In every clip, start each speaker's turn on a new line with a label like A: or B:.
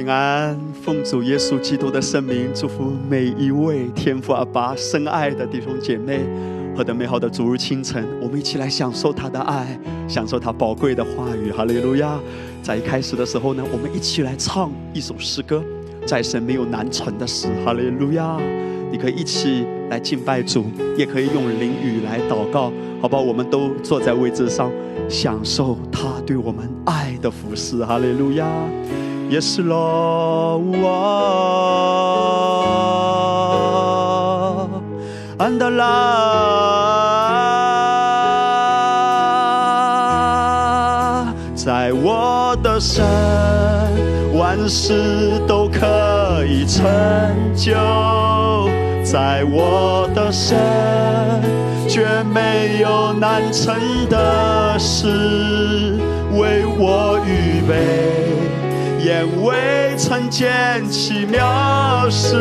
A: 平安，奉主耶稣基督的圣名，祝福每一位天父阿爸深爱的弟兄姐妹。何等美好的主日清晨，我们一起来享受他的爱，享受他宝贵的话语。哈利路亚！在一开始的时候呢，我们一起来唱一首诗歌，在神没有难成的事。哈利路亚！你可以一起来敬拜主，也可以用灵语来祷告，好吧？我们都坐在位置上，享受他对我们爱的服侍。哈利路亚！也是喽，安德拉，在我的神，万事都可以成就；在我的神，绝没有难成的事，为我预备。未曾见奇妙事，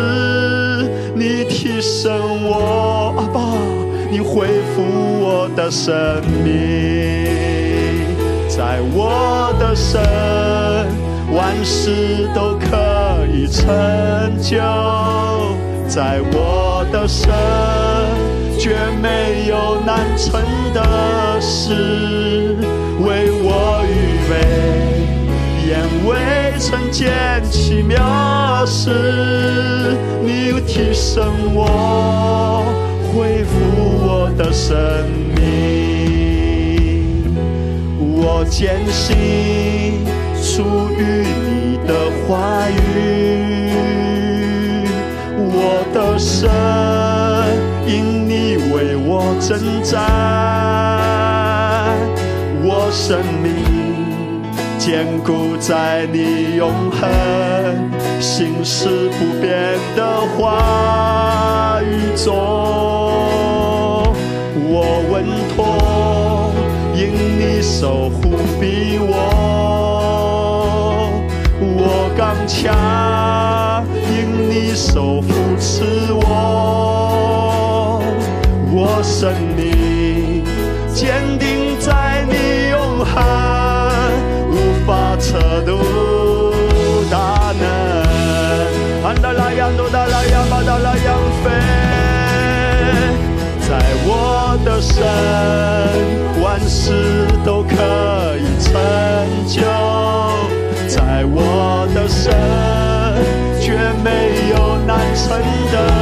A: 你提升我，阿爸，你恢复我的生命，在我的神，万事都可以成就，在我的神，绝没有难成的事，为我预备，眼为。曾见奇妙事，你又提升我，恢复我的生命。我坚信出于你的话语，我的神因你为我征战，我生命。坚固在你永恒、心事不变的话语中，我稳妥，因你守护庇我；我刚强，因你手扶持我；我生命坚定车都大能，安达拉扬多达拉扬巴达拉扬飞，在我的神，万事都可以成就，在我的神，却没有难成的。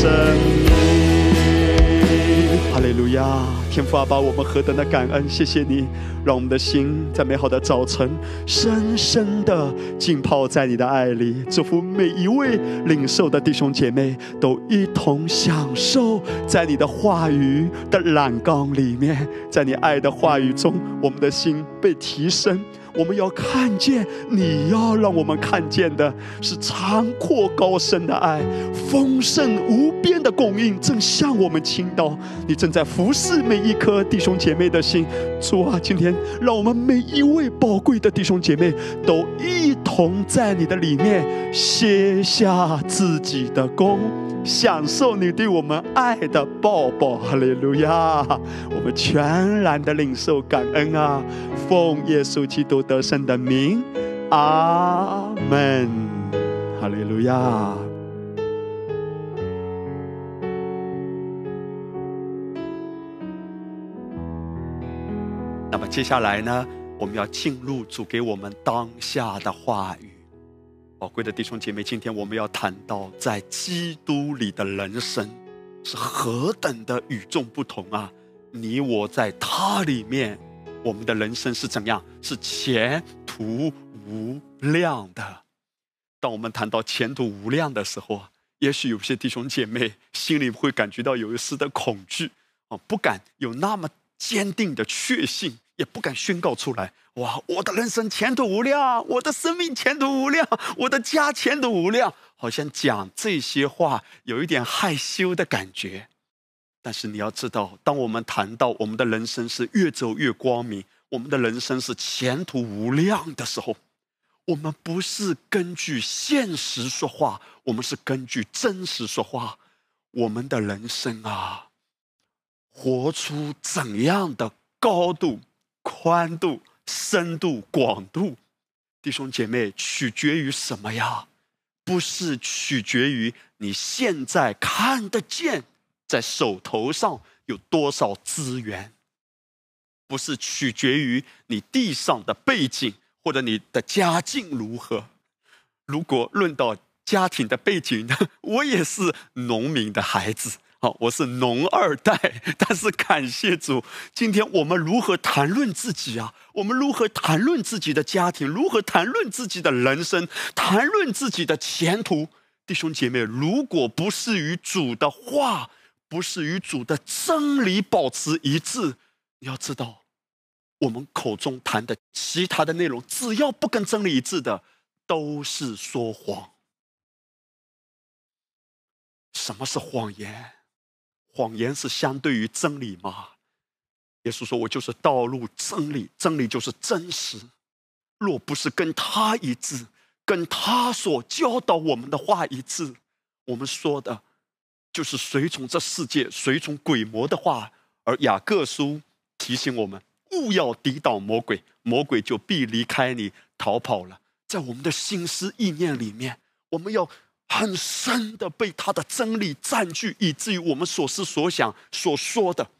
A: 生命。哈利路亚！天父阿爸，我们何等的感恩！谢谢你，让我们的心在美好的早晨，深深的浸泡在你的爱里。祝福每一位领受的弟兄姐妹，都一同享受在你的话语的染缸里面，在你爱的话语中，我们的心被提升。我们要看见，你要让我们看见的是长阔高深的爱，丰盛无边的供应正向我们倾倒。你正在服侍每一颗弟兄姐妹的心。主啊，今天让我们每一位宝贵的弟兄姐妹都一同在你的里面卸下自己的功。享受你对我们爱的抱抱，哈利路亚！我们全然的领受感恩啊，奉耶稣基督得胜的名，阿门，哈利路亚。那么接下来呢，我们要进入主给我们当下的话语。宝贵的弟兄姐妹，今天我们要谈到在基督里的人生是何等的与众不同啊！你我在他里面，我们的人生是怎样？是前途无量的。当我们谈到前途无量的时候啊，也许有些弟兄姐妹心里会感觉到有一丝的恐惧啊，不敢有那么坚定的确信，也不敢宣告出来。哇，我的人生前途无量，我的生命前途无量，我的家前途无量，好像讲这些话有一点害羞的感觉。但是你要知道，当我们谈到我们的人生是越走越光明，我们的人生是前途无量的时候，我们不是根据现实说话，我们是根据真实说话。我们的人生啊，活出怎样的高度、宽度、深度、广度，弟兄姐妹，取决于什么呀？不是取决于你现在看得见。在手头上有多少资源，不是取决于你地上的背景或者你的家境如何。如果论到家庭的背景呢，我也是农民的孩子，好，我是农二代。但是感谢主，今天我们如何谈论自己啊？我们如何谈论自己的家庭？如何谈论自己的人生？谈论自己的前途？弟兄姐妹，如果不是与主的话，不是与主的真理保持一致，你要知道，我们口中谈的其他的内容，只要不跟真理一致的，都是说谎。什么是谎言？谎言是相对于真理吗？耶稣说：“我就是道路、真理，真理就是真实。若不是跟他一致，跟他所教导我们的话一致，我们说的。”就是随从这世界、随从鬼魔的话，而雅各书提醒我们：勿要抵挡魔鬼，魔鬼就必离开你逃跑了。在我们的心思意念里面，我们要很深的被他的真理占据，以至于我们所思所想、所说的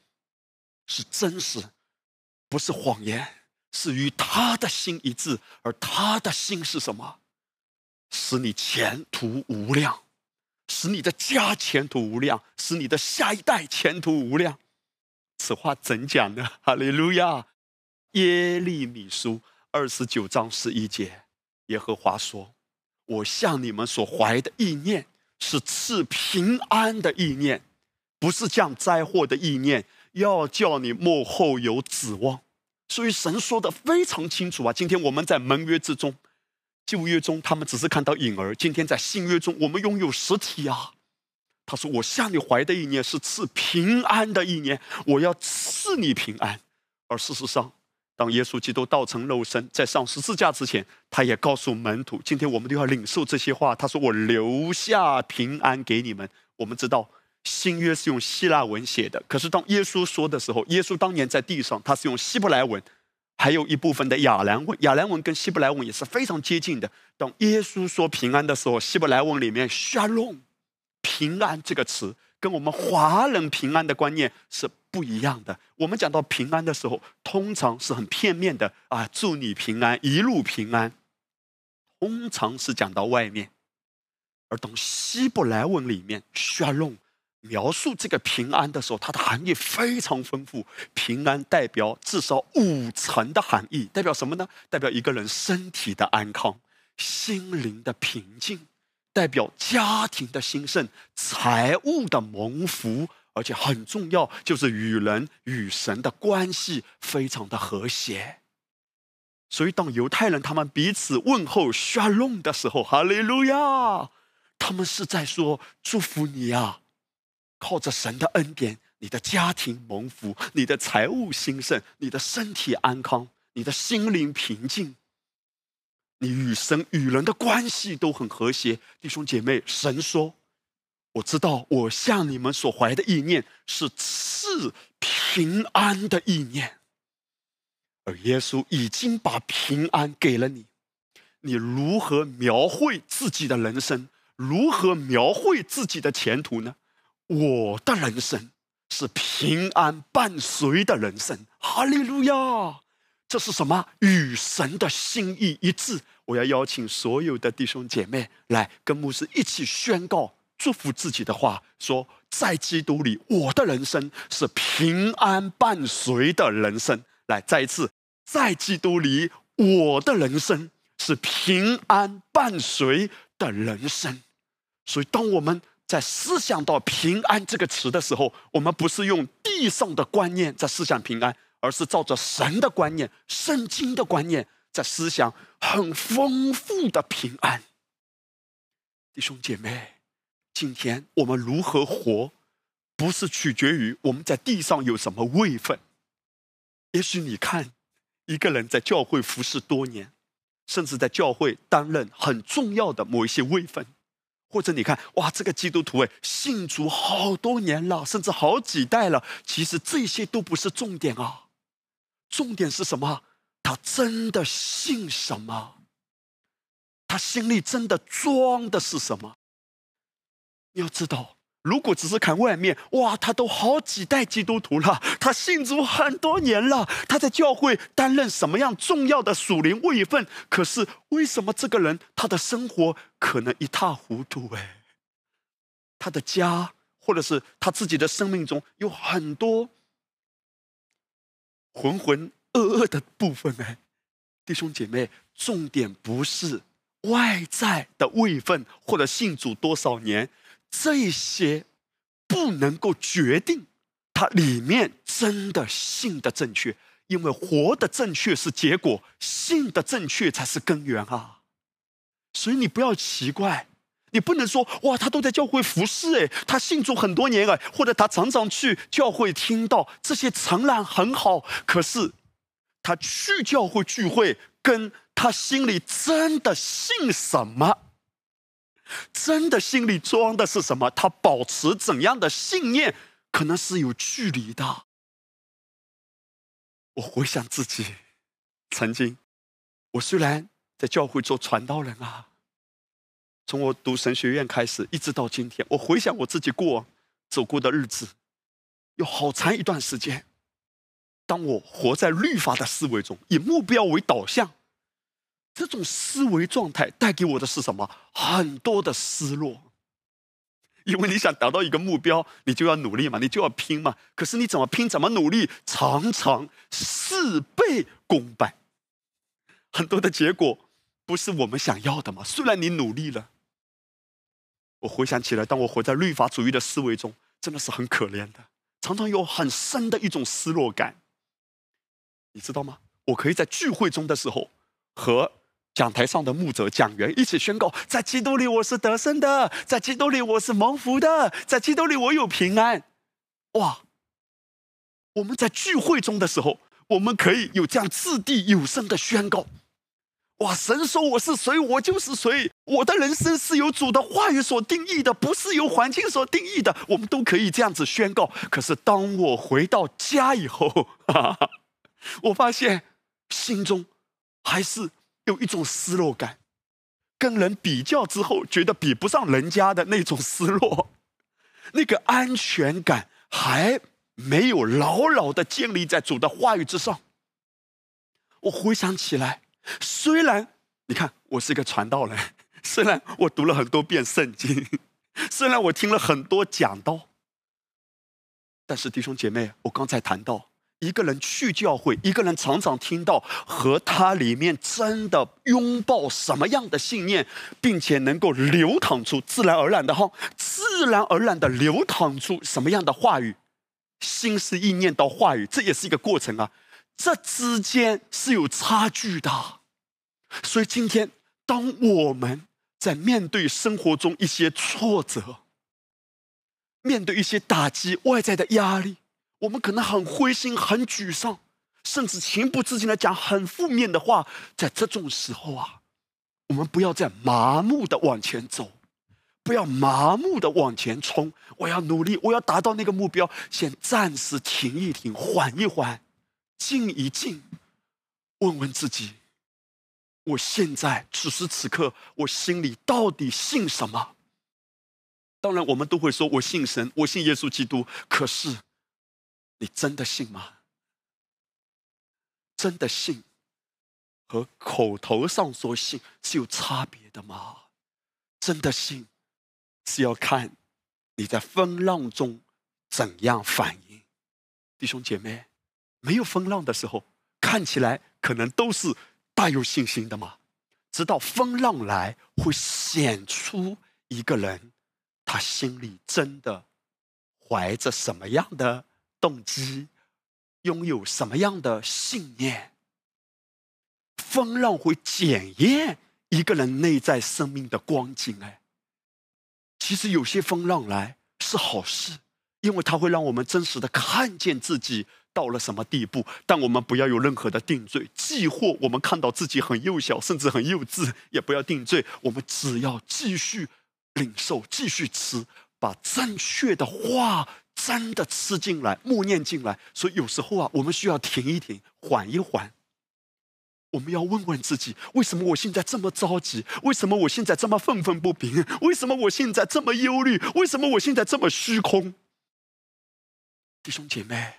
A: 是真实，不是谎言，是与他的心一致。而他的心是什么？使你前途无量。使你的家前途无量，使你的下一代前途无量。此话怎讲呢？哈利路亚！耶利米书二十九章十一节，耶和华说：“我向你们所怀的意念是赐平安的意念，不是降灾祸的意念，要叫你幕后有指望。”所以神说的非常清楚啊！今天我们在盟约之中。旧约中，他们只是看到影儿；今天在新约中，我们拥有实体啊。他说：“我向你怀的意念是赐平安的意念，我要赐你平安。”而事实上，当耶稣基督道成肉身，在上十字架之前，他也告诉门徒：“今天我们都要领受这些话。”他说：“我留下平安给你们。”我们知道新约是用希腊文写的，可是当耶稣说的时候，耶稣当年在地上，他是用希伯来文。还有一部分的亚兰文，亚兰文跟希伯来文也是非常接近的。当耶稣说平安的时候，希伯来文里面 “shalom” 平安这个词，跟我们华人平安的观念是不一样的。我们讲到平安的时候，通常是很片面的啊，祝你平安，一路平安，通常是讲到外面。而当希伯来文里面 “shalom”。描述这个平安的时候，它的含义非常丰富。平安代表至少五层的含义，代表什么呢？代表一个人身体的安康、心灵的平静，代表家庭的兴盛、财务的蒙福，而且很重要，就是与人与神的关系非常的和谐。所以，当犹太人他们彼此问候 “shalom” 的时候，哈利路亚，他们是在说祝福你呀。靠着神的恩典，你的家庭蒙福，你的财务兴盛，你的身体安康，你的心灵平静，你与神与人的关系都很和谐。弟兄姐妹，神说：“我知道，我向你们所怀的意念是赐平安的意念，而耶稣已经把平安给了你。你如何描绘自己的人生？如何描绘自己的前途呢？”我的人生是平安伴随的人生，哈利路亚！这是什么？与神的心意一致。我要邀请所有的弟兄姐妹来跟牧师一起宣告祝福自己的话，说在基督里，我的人生是平安伴随的人生。来，再一次，在基督里，我的人生是平安伴随的人生。所以，当我们在思想到“平安”这个词的时候，我们不是用地上的观念在思想平安，而是照着神的观念、圣经的观念在思想很丰富的平安。弟兄姐妹，今天我们如何活，不是取决于我们在地上有什么位分。也许你看，一个人在教会服侍多年，甚至在教会担任很重要的某一些位分。或者你看，哇，这个基督徒哎，信主好多年了，甚至好几代了。其实这些都不是重点啊，重点是什么？他真的信什么？他心里真的装的是什么？你要知道。如果只是看外面，哇，他都好几代基督徒了，他信主很多年了，他在教会担任什么样重要的属灵位分？可是为什么这个人他的生活可能一塌糊涂？哎，他的家或者是他自己的生命中有很多浑浑噩噩的部分。哎，弟兄姐妹，重点不是外在的位分或者信主多少年。这些不能够决定他里面真的信的正确，因为活的正确是结果，信的正确才是根源啊！所以你不要奇怪，你不能说哇，他都在教会服侍哎，他信主很多年哎，或者他常常去教会听到这些，诚然很好，可是他去教会聚会，跟他心里真的信什么？真的心里装的是什么？他保持怎样的信念，可能是有距离的。我回想自己，曾经，我虽然在教会做传道人啊，从我读神学院开始，一直到今天，我回想我自己过走过的日子，有好长一段时间，当我活在律法的思维中，以目标为导向。这种思维状态带给我的是什么？很多的失落，因为你想达到一个目标，你就要努力嘛，你就要拼嘛。可是你怎么拼，怎么努力，常常事倍功半，很多的结果不是我们想要的嘛。虽然你努力了，我回想起来，当我活在律法主义的思维中，真的是很可怜的，常常有很深的一种失落感。你知道吗？我可以在聚会中的时候和。讲台上的牧者、讲员一起宣告：在基督里我是得胜的，在基督里我是蒙福的，在基督里我有平安。哇！我们在聚会中的时候，我们可以有这样掷地有声的宣告：哇！神说我是谁，我就是谁。我的人生是由主的话语所定义的，不是由环境所定义的。我们都可以这样子宣告。可是当我回到家以后，哈哈我发现心中还是。有一种失落感，跟人比较之后，觉得比不上人家的那种失落，那个安全感还没有牢牢的建立在主的话语之上。我回想起来，虽然你看我是一个传道人，虽然我读了很多遍圣经，虽然我听了很多讲道，但是弟兄姐妹，我刚才谈到。一个人去教会，一个人常常听到和他里面真的拥抱什么样的信念，并且能够流淌出自然而然的哈，自然而然的流淌出什么样的话语，心思意念到话语，这也是一个过程啊，这之间是有差距的。所以今天，当我们在面对生活中一些挫折，面对一些打击、外在的压力。我们可能很灰心、很沮丧，甚至情不自禁的讲很负面的话。在这种时候啊，我们不要再麻木的往前走，不要麻木的往前冲。我要努力，我要达到那个目标。先暂时停一停，缓一缓，静一静，问问自己：我现在此时此刻，我心里到底信什么？当然，我们都会说我信神，我信耶稣基督。可是。你真的信吗？真的信和口头上说信是有差别的吗？真的信是要看你在风浪中怎样反应。弟兄姐妹，没有风浪的时候，看起来可能都是大有信心的嘛？直到风浪来，会显出一个人，他心里真的怀着什么样的动机，拥有什么样的信念。风浪会检验一个人内在生命的光景。哎，其实有些风浪来是好事，因为它会让我们真实的看见自己。到了什么地步？但我们不要有任何的定罪。既或我们看到自己很幼小，甚至很幼稚，也不要定罪。我们只要继续领受，继续吃，把正确的话真的吃进来，默念进来。所以有时候啊，我们需要停一停，缓一缓。我们要问问自己：为什么我现在这么着急？为什么我现在这么愤愤不平？为什么我现在这么忧虑？为什么我现在这么虚空？弟兄姐妹。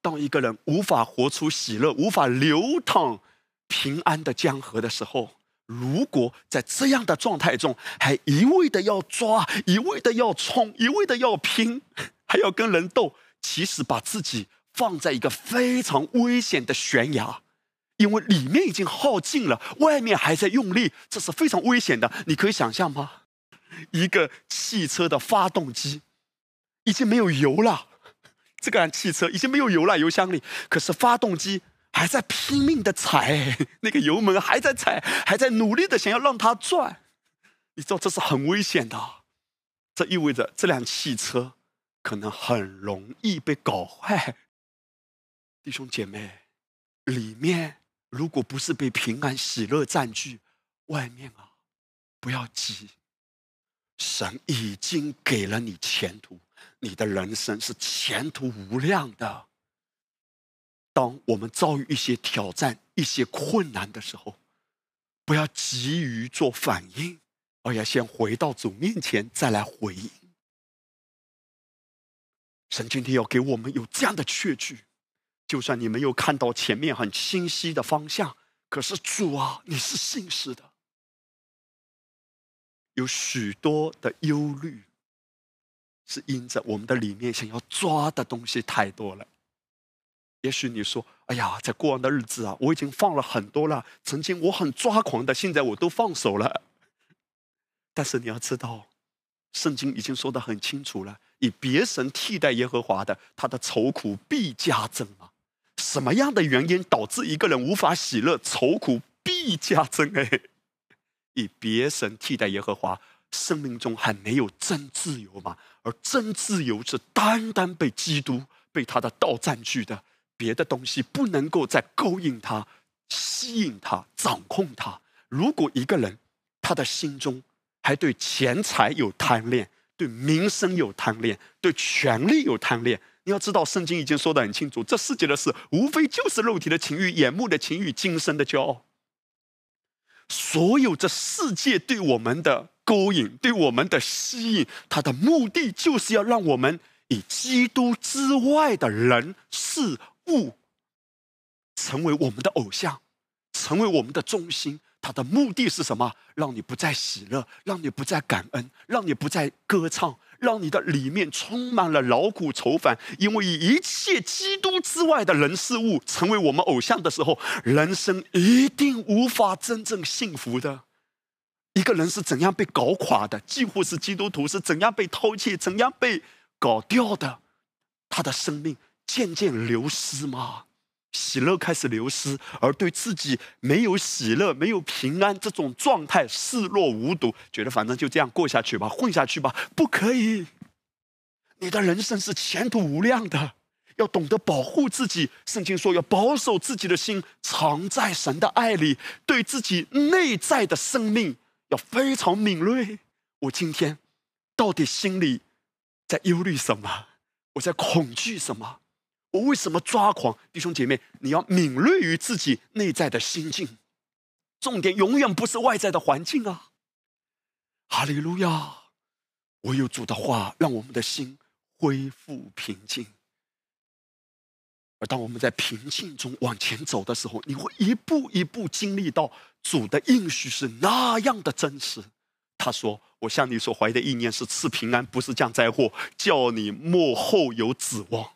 A: 当一个人无法活出喜乐、无法流淌平安的江河的时候，如果在这样的状态中还一味的要抓、一味的要冲、一味的要拼，还要跟人斗，其实把自己放在一个非常危险的悬崖，因为里面已经耗尽了，外面还在用力，这是非常危险的。你可以想象吗？一个汽车的发动机已经没有油了。这辆汽车已经没有油了，油箱里，可是发动机还在拼命的踩，那个油门还在踩，还在努力的想要让它转。你知道这是很危险的，这意味着这辆汽车可能很容易被搞坏。弟兄姐妹，里面如果不是被平安喜乐占据，外面啊，不要急，神已经给了你前途。你的人生是前途无量的。当我们遭遇一些挑战、一些困难的时候，不要急于做反应，而要先回到主面前，再来回应。神今天要给我们有这样的确据，就算你没有看到前面很清晰的方向，可是主啊，你是信实的。有许多的忧虑。是因着我们的里面想要抓的东西太多了。也许你说：“哎呀，在过往的日子啊，我已经放了很多了。曾经我很抓狂的，现在我都放手了。”但是你要知道，圣经已经说的很清楚了：以别神替代耶和华的，他的愁苦必加增啊！什么样的原因导致一个人无法喜乐？愁苦必加增哎！以别神替代耶和华。生命中还没有真自由吗？而真自由是单单被基督、被他的道占据的，别的东西不能够再勾引他、吸引他、掌控他。如果一个人他的心中还对钱财有贪恋、对名声有贪恋、对权力有贪恋，你要知道，圣经已经说得很清楚：这世界的事，无非就是肉体的情欲、眼目的情欲、今生的骄傲。所有这世界对我们的。勾引对我们的吸引，它的目的就是要让我们以基督之外的人事物成为我们的偶像，成为我们的中心。他的目的是什么？让你不再喜乐，让你不再感恩，让你不再歌唱，让你的里面充满了劳苦愁烦。因为一切基督之外的人事物成为我们偶像的时候，人生一定无法真正幸福的。一个人是怎样被搞垮的？几乎是基督徒是怎样被偷窃、怎样被搞掉的？他的生命渐渐流失吗？喜乐开始流失，而对自己没有喜乐、没有平安这种状态视若无睹，觉得反正就这样过下去吧，混下去吧。不可以，你的人生是前途无量的，要懂得保护自己。圣经说要保守自己的心，藏在神的爱里，对自己内在的生命。要非常敏锐。我今天到底心里在忧虑什么？我在恐惧什么？我为什么抓狂？弟兄姐妹，你要敏锐于自己内在的心境。重点永远不是外在的环境啊！哈利路亚！唯有主的话，让我们的心恢复平静。而当我们在平静中往前走的时候，你会一步一步经历到主的应许是那样的真实。他说：“我向你所怀的意念是赐平安，不是降灾祸，叫你幕后有指望。”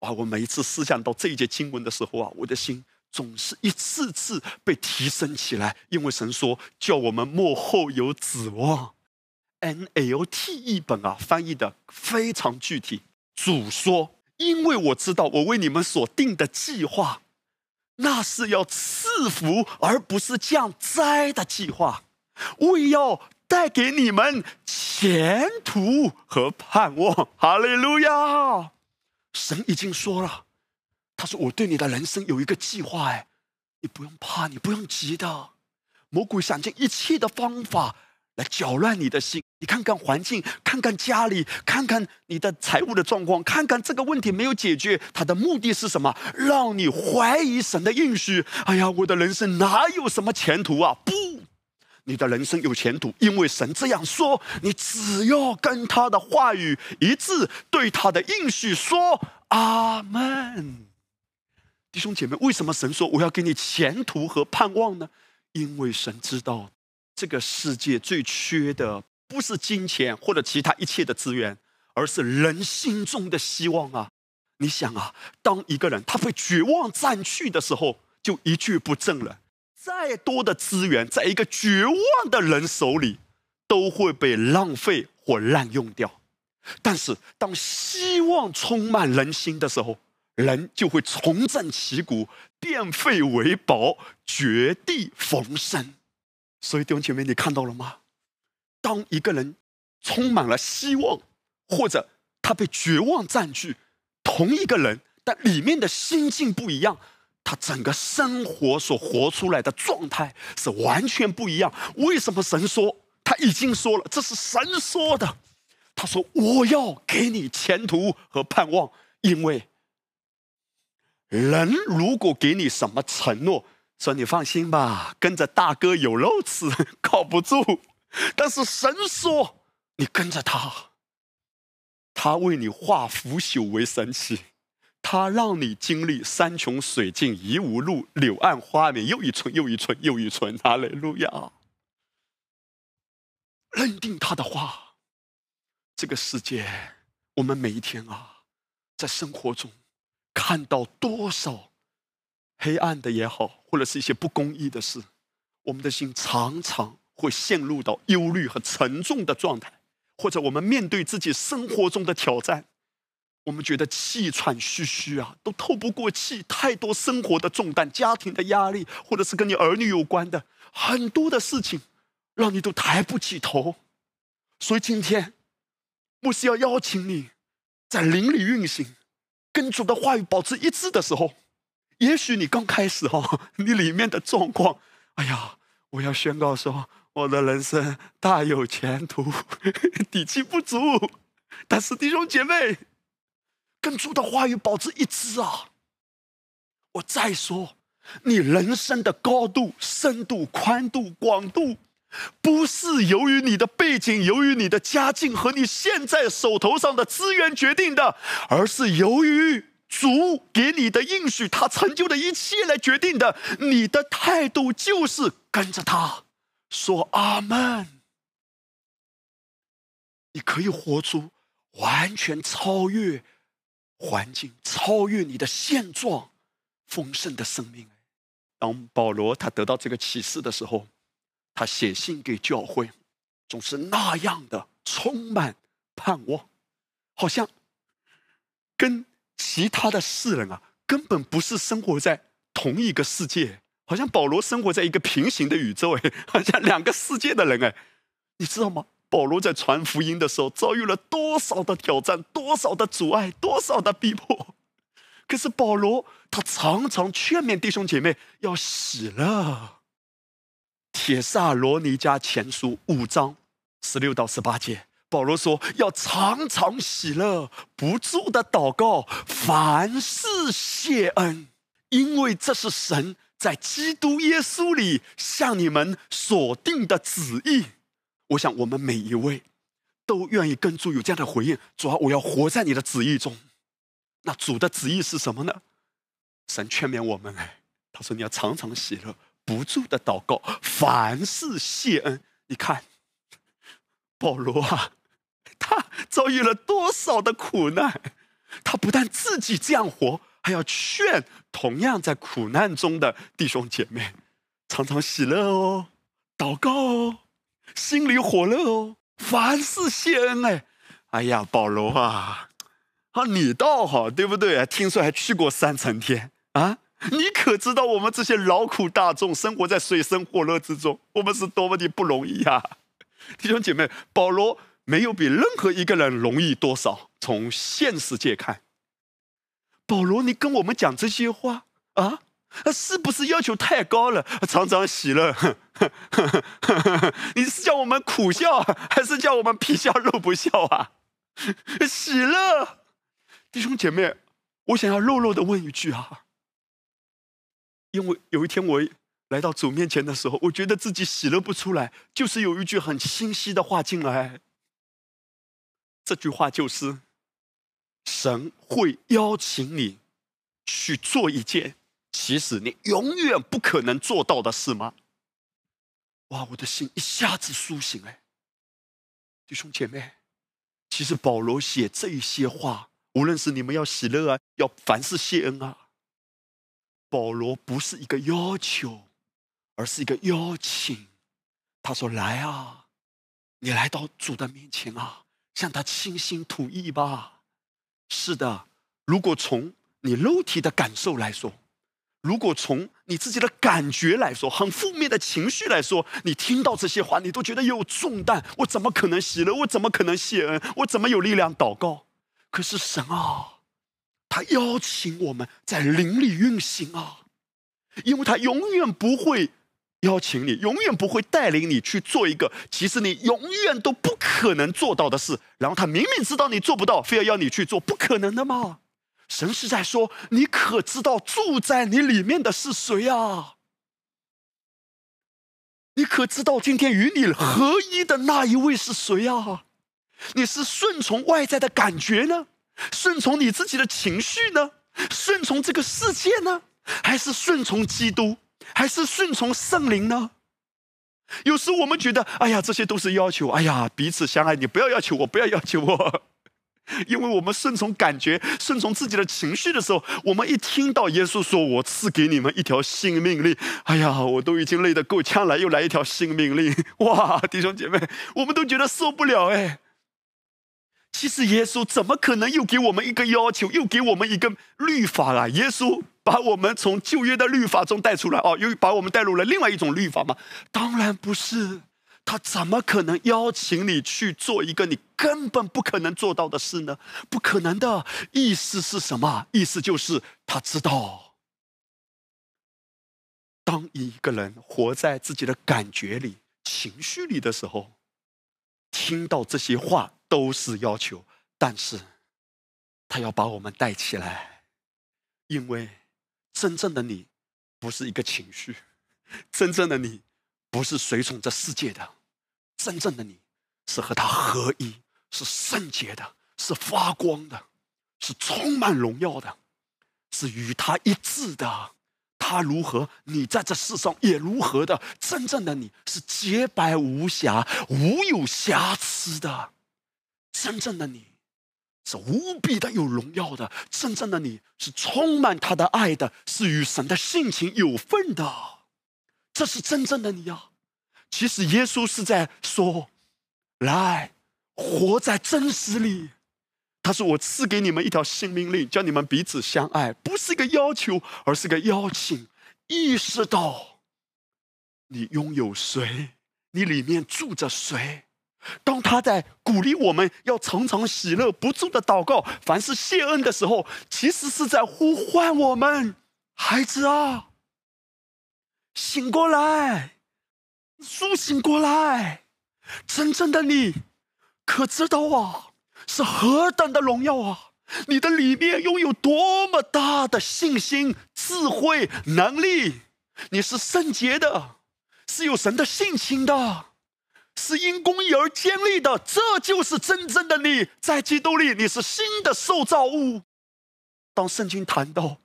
A: 啊！我每一次思想到这一节经文的时候啊，我的心总是一次次被提升起来，因为神说叫我们幕后有指望。NLT 译本啊，翻译的非常具体。主说：“因为我知道我为你们所定的计划，那是要赐福而不是降灾的计划，为要带给你们前途和盼望。”哈利路亚！神已经说了。他说：“我对你的人生有一个计划，哎，你不用怕，你不用急的。魔鬼想尽一切的方法来搅乱你的心。你看看环境，看看家里，看看你的财务的状况，看看这个问题没有解决，他的目的是什么？让你怀疑神的应许。哎呀，我的人生哪有什么前途啊？不，你的人生有前途，因为神这样说。你只要跟他的话语一致，对他的应许说阿门。”弟兄姐妹，为什么神说我要给你前途和盼望呢？因为神知道，这个世界最缺的不是金钱或者其他一切的资源，而是人心中的希望啊！你想啊，当一个人他被绝望占据的时候，就一蹶不振了。再多的资源，在一个绝望的人手里，都会被浪费或滥用掉。但是，当希望充满人心的时候，人就会重振旗鼓，变废为宝，绝地逢生。所以弟兄姐妹，你看到了吗？当一个人充满了希望，或者他被绝望占据，同一个人，但里面的心境不一样，他整个生活所活出来的状态是完全不一样。为什么神说他已经说了？这是神说的。他说：“我要给你前途和盼望，因为。”人如果给你什么承诺，说你放心吧，跟着大哥有肉吃，靠不住。但是神说，你跟着他，他为你化腐朽为神奇，他让你经历山穷水尽疑无路，柳暗花明又一村又一村又一村。哈利路亚！认定他的话，这个世界，我们每一天啊，在生活中。看到多少黑暗的也好，或者是一些不公义的事，我们的心常常会陷入到忧虑和沉重的状态，或者我们面对自己生活中的挑战，我们觉得气喘吁吁啊，都透不过气，太多生活的重担、家庭的压力，或者是跟你儿女有关的很多的事情，让你都抬不起头。所以今天，牧师要邀请你，在灵里运行。跟主的话语保持一致的时候，也许你刚开始哈，你里面的状况，哎呀，我要宣告说，我的人生大有前途，底气不足。但是弟兄姐妹，跟主的话语保持一致啊！我再说，你人生的高度、深度、宽度、广度。不是由于你的背景、由于你的家境和你现在手头上的资源决定的，而是由于主给你的应许，他成就的一切来决定的。你的态度就是跟着他说阿门。你可以活出完全超越环境、超越你的现状、丰盛的生命。当保罗他得到这个启示的时候。他写信给教会，总是那样的充满盼望，好像跟其他的世人啊，根本不是生活在同一个世界，好像保罗生活在一个平行的宇宙，哎，好像两个世界的人，哎，你知道吗？保罗在传福音的时候，遭遇了多少的挑战，多少的阻碍，多少的逼迫，可是保罗他常常劝勉弟兄姐妹要喜乐。铁萨罗尼迦前书五章十六到十八节，保罗说：“要常常喜乐，不住的祷告，凡事谢恩，因为这是神在基督耶稣里向你们所定的旨意。”我想，我们每一位都愿意跟主有这样的回应：“主啊，我要活在你的旨意中。”那主的旨意是什么呢？神劝勉我们：“哎，他说你要常常喜乐。”不住的祷告，凡事谢恩。你看，保罗啊，他遭遇了多少的苦难？他不但自己这样活，还要劝同样在苦难中的弟兄姐妹，常常喜乐哦，祷告哦，心里火热哦，凡事谢恩哎，哎呀，保罗啊，啊你倒好，对不对？听说还去过三层天啊。你可知道我们这些劳苦大众生活在水深火热之中，我们是多么的不容易呀！弟兄姐妹，保罗没有比任何一个人容易多少。从现实界看，保罗，你跟我们讲这些话啊，是不是要求太高了？常常喜乐，你是叫我们苦笑，还是叫我们皮笑肉不笑啊？喜乐，弟兄姐妹，我想要肉肉的问一句啊。因为有一天我来到主面前的时候，我觉得自己喜乐不出来，就是有一句很清晰的话进来。这句话就是：神会邀请你去做一件其实你永远不可能做到的事吗？哇，我的心一下子苏醒哎！弟兄姐妹，其实保罗写这些话，无论是你们要喜乐啊，要凡事谢恩啊。保罗不是一个要求，而是一个邀请。他说：“来啊，你来到主的面前啊，向他倾心吐意吧。”是的，如果从你肉体的感受来说，如果从你自己的感觉来说，很负面的情绪来说，你听到这些话，你都觉得有重担。我怎么可能喜乐？我怎么可能谢恩？我怎么有力量祷告？可是神啊！他邀请我们在灵里运行啊，因为他永远不会邀请你，永远不会带领你去做一个其实你永远都不可能做到的事。然后他明明知道你做不到，非要要你去做，不可能的嘛。神是在说：你可知道住在你里面的是谁啊？你可知道今天与你合一的那一位是谁啊？你是顺从外在的感觉呢？顺从你自己的情绪呢？顺从这个世界呢？还是顺从基督？还是顺从圣灵呢？有时我们觉得，哎呀，这些都是要求。哎呀，彼此相爱，你不要要求我，不要要求我。因为我们顺从感觉、顺从自己的情绪的时候，我们一听到耶稣说“我赐给你们一条新命令”，哎呀，我都已经累得够呛了，又来一条新命令，哇！弟兄姐妹，我们都觉得受不了哎。其实耶稣怎么可能又给我们一个要求，又给我们一个律法啊？耶稣把我们从旧约的律法中带出来，哦，又把我们带入了另外一种律法吗？当然不是，他怎么可能邀请你去做一个你根本不可能做到的事呢？不可能的意思是什么？意思就是他知道，当一个人活在自己的感觉里、情绪里的时候，听到这些话。都是要求，但是他要把我们带起来，因为真正的你不是一个情绪，真正的你不是随从这世界的，真正的你是和他合一，是圣洁的，是发光的，是充满荣耀的，是与他一致的。他如何，你在这世上也如何的。真正的你是洁白无瑕、无有瑕疵的。真正的你是无比的有荣耀的，真正的你是充满他的爱的，是与神的性情有份的，这是真正的你啊！其实耶稣是在说：“来，活在真实里。”他说：“我赐给你们一条新命令，叫你们彼此相爱，不是一个要求，而是个邀请。意识到你拥有谁，你里面住着谁。”当他在鼓励我们要常常喜乐、不住的祷告，凡是谢恩的时候，其实是在呼唤我们，孩子啊，醒过来，苏醒过来！真正的你，可知道啊，是何等的荣耀啊！你的里面拥有多么大的信心、智慧、能力，你是圣洁的，是有神的性情的。是因公义而建立的，这就是真正的你，在基督里，你是新的受造物。当圣经谈到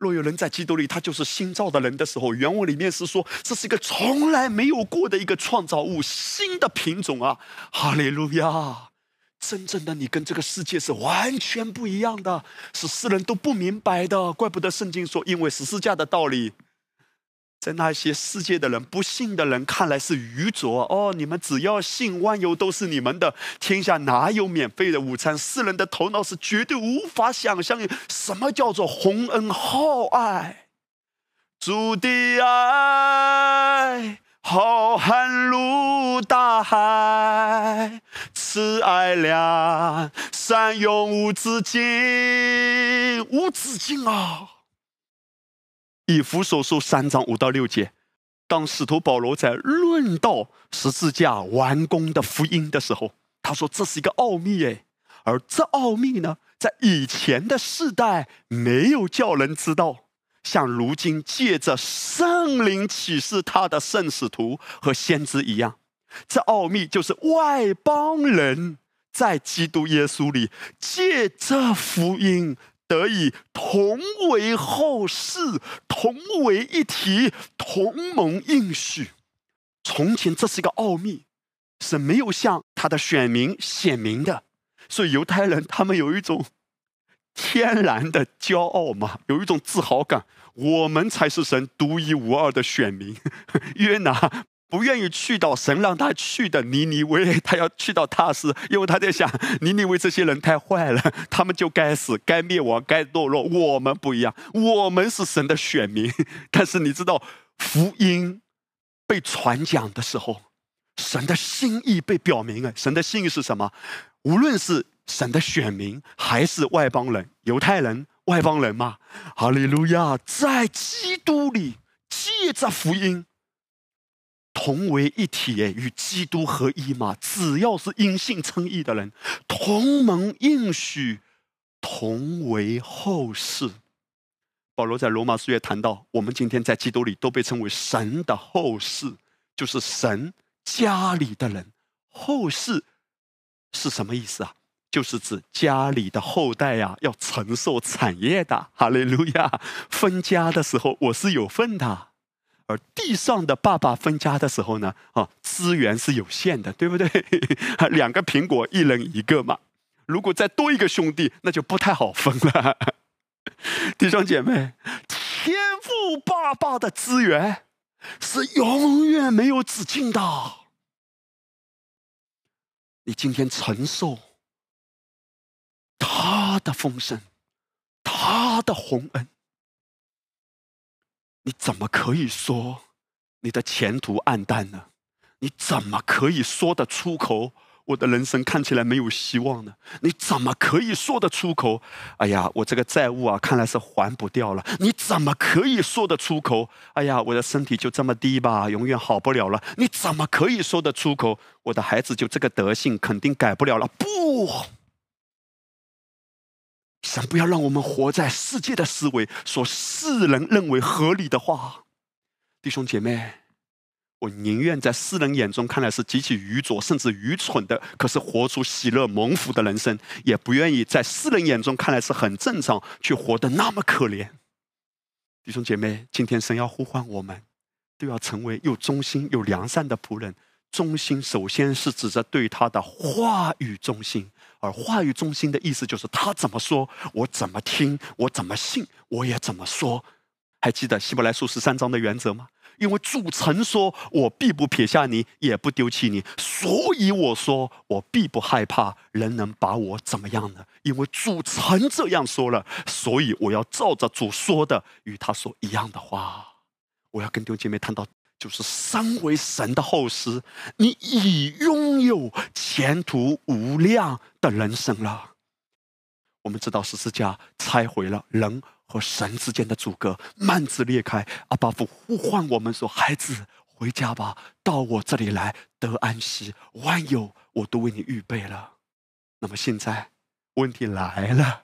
A: 若有人在基督里，他就是新造的人的时候，原文里面是说这是一个从来没有过的一个创造物，新的品种啊！哈利路亚！真正的你跟这个世界是完全不一样的，是世人都不明白的。怪不得圣经说，因为十字架的道理，在那些世界的人、不信的人看来是愚拙。哦，你们只要信，万有都是你们的，天下哪有免费的午餐？世人的头脑是绝对无法想象什么叫做洪恩浩爱，主的爱。浩瀚如大海，慈爱良善永无止境，无止境啊！以弗所书三章五到六节，当使徒保罗在论到十字架完工的福音的时候，他说这是一个奥秘哎，而这奥秘呢，在以前的世代没有叫人知道。像如今借着圣灵启示他的圣使徒和先知一样，这奥秘就是外邦人在基督耶稣里借这福音得以同为后世，同为一体，同盟应许。从前这是一个奥秘，是没有向他的选民显明的，所以犹太人他们有一种。天然的骄傲嘛，有一种自豪感，我们才是神独一无二的选民。约拿不愿意去到神让他去的尼尼微，他要去到塔斯，因为他在想尼尼微这些人太坏了，他们就该死、该灭亡、该堕落。我们不一样，我们是神的选民。但是你知道，福音被传讲的时候，神的心意被表明了。神的心意是什么？无论是。神的选民还是外邦人，犹太人、外邦人嘛？哈利路亚，在基督里借着福音同为一体，与基督合一嘛？只要是因信称义的人，同盟应许，同为后世。保罗在罗马书也谈到，我们今天在基督里都被称为神的后世，就是神家里的人。后世是什么意思啊？就是指家里的后代呀，要承受产业的。哈利路亚！分家的时候，我是有份的；而地上的爸爸分家的时候呢，啊，资源是有限的，对不对？两个苹果，一人一个嘛。如果再多一个兄弟，那就不太好分了。弟兄姐妹，天赋爸爸的资源是永远没有止境的。你今天承受。他的丰盛，他的洪恩，你怎么可以说你的前途暗淡呢？你怎么可以说得出口？我的人生看起来没有希望呢？你怎么可以说得出口？哎呀，我这个债务啊，看来是还不掉了。你怎么可以说得出口？哎呀，我的身体就这么低吧，永远好不了了。你怎么可以说得出口？我的孩子就这个德性，肯定改不了了。不。神不要让我们活在世界的思维，说世人认为合理的话。弟兄姐妹，我宁愿在世人眼中看来是极其愚拙甚至愚蠢的，可是活出喜乐蒙福的人生，也不愿意在世人眼中看来是很正常，却活得那么可怜。弟兄姐妹，今天神要呼唤我们，都要成为又忠心、又良善的仆人。忠心首先是指着对他的话语忠心。而话语中心的意思就是他怎么说，我怎么听，我怎么信，我也怎么说。还记得希伯来书十三章的原则吗？因为主曾说：“我必不撇下你，也不丢弃你。”所以我说：“我必不害怕人能把我怎么样呢？”因为主曾这样说了，所以我要照着主说的与他说一样的话。我要跟弟兄姐妹谈到。就是身为神的后嗣，你已拥有前途无量的人生了。我们知道十字架拆毁了人和神之间的阻隔，幔子裂开，阿巴父呼唤我们说：“孩子，回家吧，到我这里来得安息，万有我都为你预备了。”那么现在问题来了，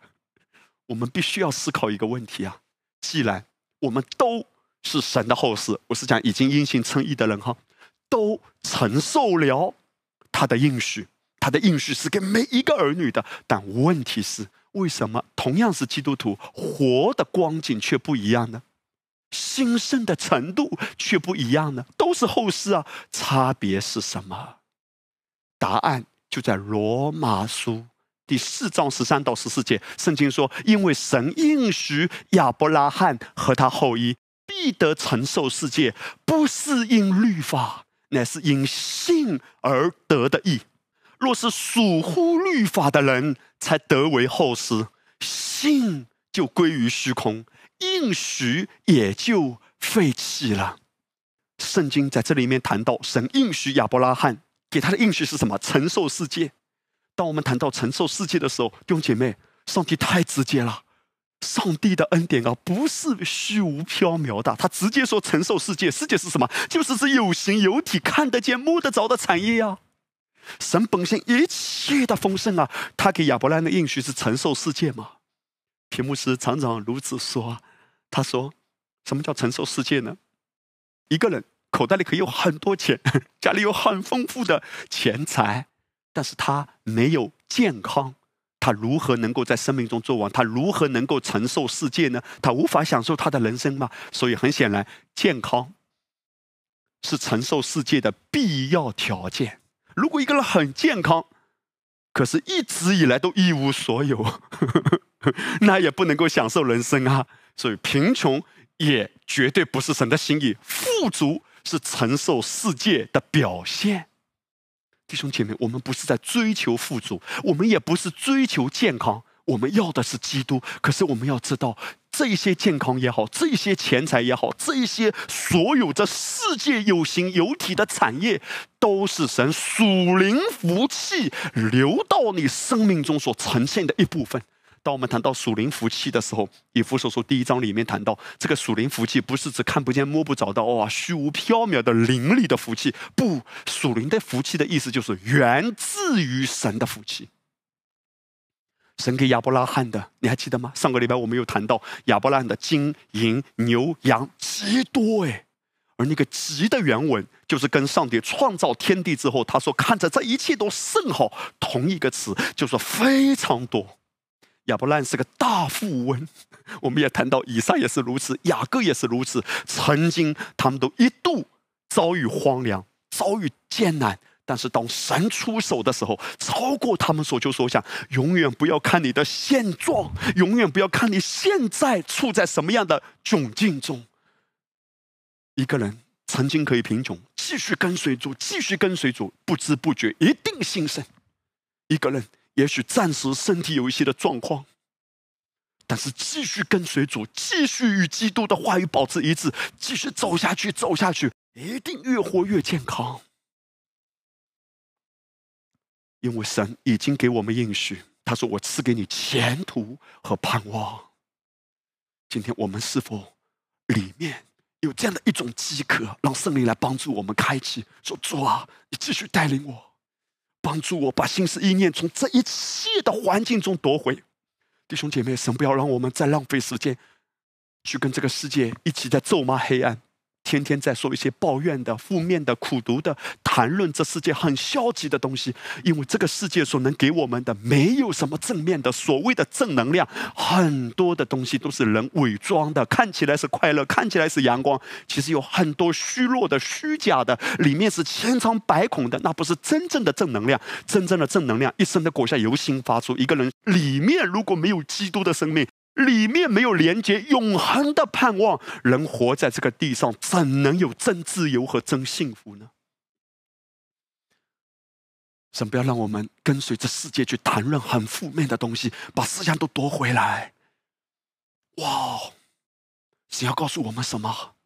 A: 我们必须要思考一个问题啊！既然我们都是神的后世，我是讲已经因信称义的人哈，都承受了他的应许，他的应许是给每一个儿女的。但问题是，为什么同样是基督徒，活的光景却不一样呢？兴盛的程度却不一样呢？都是后世啊，差别是什么？答案。就在罗马书第四章十三到十四节，圣经说：“因为神应许亚伯拉罕和他后裔必得承受世界，不是因律法，乃是因信而得的义。若是属乎律法的人，才得为后世，信就归于虚空，应许也就废弃了。”圣经在这里面谈到，神应许亚伯拉罕给他的应许是什么？承受世界。当我们谈到承受世界的时候，弟兄姐妹，上帝太直接了。上帝的恩典啊，不是虚无缥缈的，他直接说承受世界。世界是什么？就是是有形有体、看得见、摸得着的产业啊。神本身一切的丰盛啊，他给亚伯拉罕的应许是承受世界嘛？屏幕师常常如此说。他说：“什么叫承受世界呢？”一个人口袋里可以有很多钱，家里有很丰富的钱财，但是他没有健康，他如何能够在生命中做王？他如何能够承受世界呢？他无法享受他的人生吗？所以很显然，健康是承受世界的必要条件。如果一个人很健康，可是一直以来都一无所有，那也不能够享受人生啊。所以贫穷。也绝对不是神的心意。富足是承受世界的表现。弟兄姐妹，我们不是在追求富足，我们也不是追求健康，我们要的是基督。可是我们要知道，这些健康也好，这些钱财也好，这些所有这世界有形有体的产业，都是神属灵福气流到你生命中所呈现的一部分。当我们谈到属灵福气的时候，以弗所书第一章里面谈到，这个属灵福气不是指看不见摸不着的哇，虚无缥缈的灵里的福气。不，属灵的福气的意思就是源自于神的福气。神给亚伯拉罕的，你还记得吗？上个礼拜我们有谈到亚伯拉罕的金银牛羊极多哎，而那个“极”的原文就是跟上帝创造天地之后，他说看着这一切都甚好，同一个词就是非常多。亚伯兰是个大富翁，我们也谈到以撒也是如此，雅各也是如此。曾经他们都一度遭遇荒凉，遭遇艰难，但是当神出手的时候，超过他们所求所想。永远不要看你的现状，永远不要看你现在处在什么样的窘境中。一个人曾经可以贫穷，继续跟随主，继续跟随主，不知不觉一定兴盛。一个人。也许暂时身体有一些的状况，但是继续跟随主，继续与基督的话语保持一致，继续走下去，走下去，一定越活越健康。因为神已经给我们应许，他说：“我赐给你前途和盼望。”今天我们是否里面有这样的一种饥渴，让圣灵来帮助我们开启？说：“主啊，你继续带领我。”帮助我把心思意念从这一切的环境中夺回，弟兄姐妹，神不要让我们再浪费时间，去跟这个世界一起在咒骂黑暗。天天在说一些抱怨的、负面的、苦读的，谈论这世界很消极的东西。因为这个世界所能给我们的，没有什么正面的，所谓的正能量，很多的东西都是人伪装的，看起来是快乐，看起来是阳光，其实有很多虚弱的、虚假的，里面是千疮百孔的，那不是真正的正能量。真正的正能量，一生的果效由心发出。一个人里面如果没有基督的生命，里面没有连接永恒的盼望，人活在这个地上，怎能有真自由和真幸福呢？神不要让我们跟随着世界去谈论很负面的东西，把思想都夺回来。哇！神要告诉我们什么？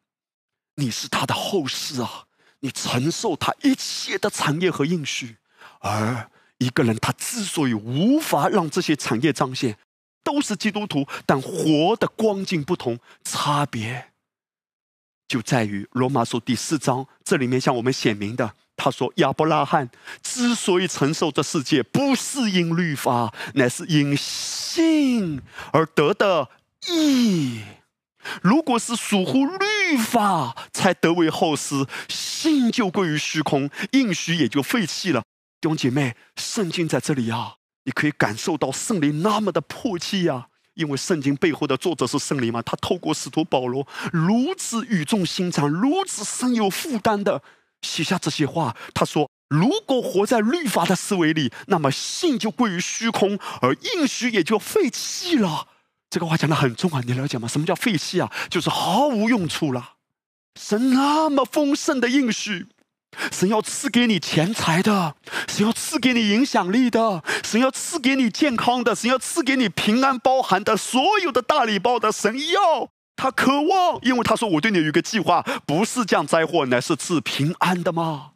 A: 你是他的后世啊，你承受他一切的产业和应许。而一个人，他之所以无法让这些产业彰显，都是基督徒，但活的光景不同，差别就在于罗马书第四章这里面向我们显明的。他说：“亚伯拉罕之所以承受这世界，不是因律法，乃是因信而得的义。如果是属乎律法才得为后嗣，信就归于虚空，应许也就废弃了。”弟兄姐妹，圣经在这里啊。你可以感受到圣灵那么的迫切呀，因为圣经背后的作者是圣灵嘛，他透过使徒保罗如此语重心长、如此深有负担的写下这些话。他说：“如果活在律法的思维里，那么信就归于虚空，而应许也就废弃了。这个话讲的很重啊，你了解吗？什么叫废弃啊？就是毫无用处了。神那么丰盛的应许。神要赐给你钱财的，神要赐给你影响力的，神要赐给你健康的，神要赐给你平安包含的所有的大礼包的。神要他渴望，因为他说我对你有一个计划，不是降灾祸，乃是赐平安的吗？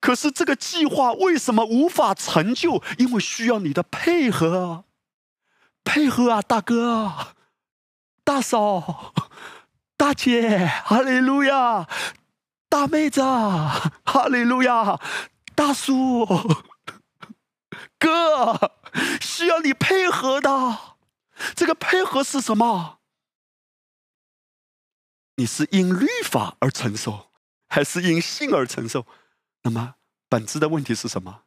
A: 可是这个计划为什么无法成就？因为需要你的配合，配合啊，大哥、大嫂、大姐，哈利路亚。大妹子，哈利路亚！大叔，哥，需要你配合的。这个配合是什么？你是因律法而承受，还是因信而承受？那么本质的问题是什么？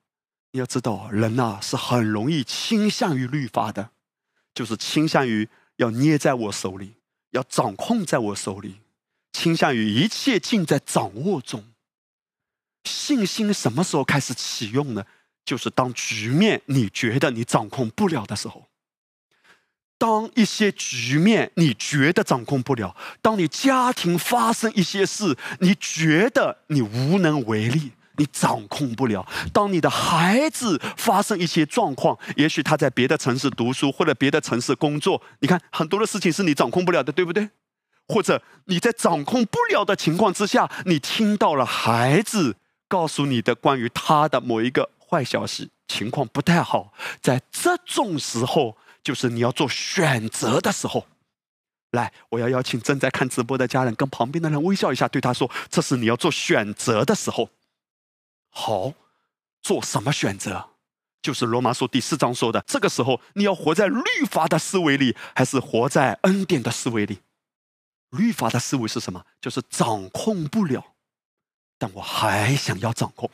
A: 你要知道，人呐是很容易倾向于律法的，就是倾向于要捏在我手里，要掌控在我手里。倾向于一切尽在掌握中。信心什么时候开始启用呢？就是当局面你觉得你掌控不了的时候，当一些局面你觉得掌控不了，当你家庭发生一些事，你觉得你无能为力，你掌控不了；当你的孩子发生一些状况，也许他在别的城市读书或者别的城市工作，你看很多的事情是你掌控不了的，对不对？或者你在掌控不了的情况之下，你听到了孩子告诉你的关于他的某一个坏消息，情况不太好。在这种时候，就是你要做选择的时候。来，我要邀请正在看直播的家人跟旁边的人微笑一下，对他说：“这是你要做选择的时候。”好，做什么选择？就是罗马书第四章说的，这个时候你要活在律法的思维里，还是活在恩典的思维里？律法的思维是什么？就是掌控不了，但我还想要掌控。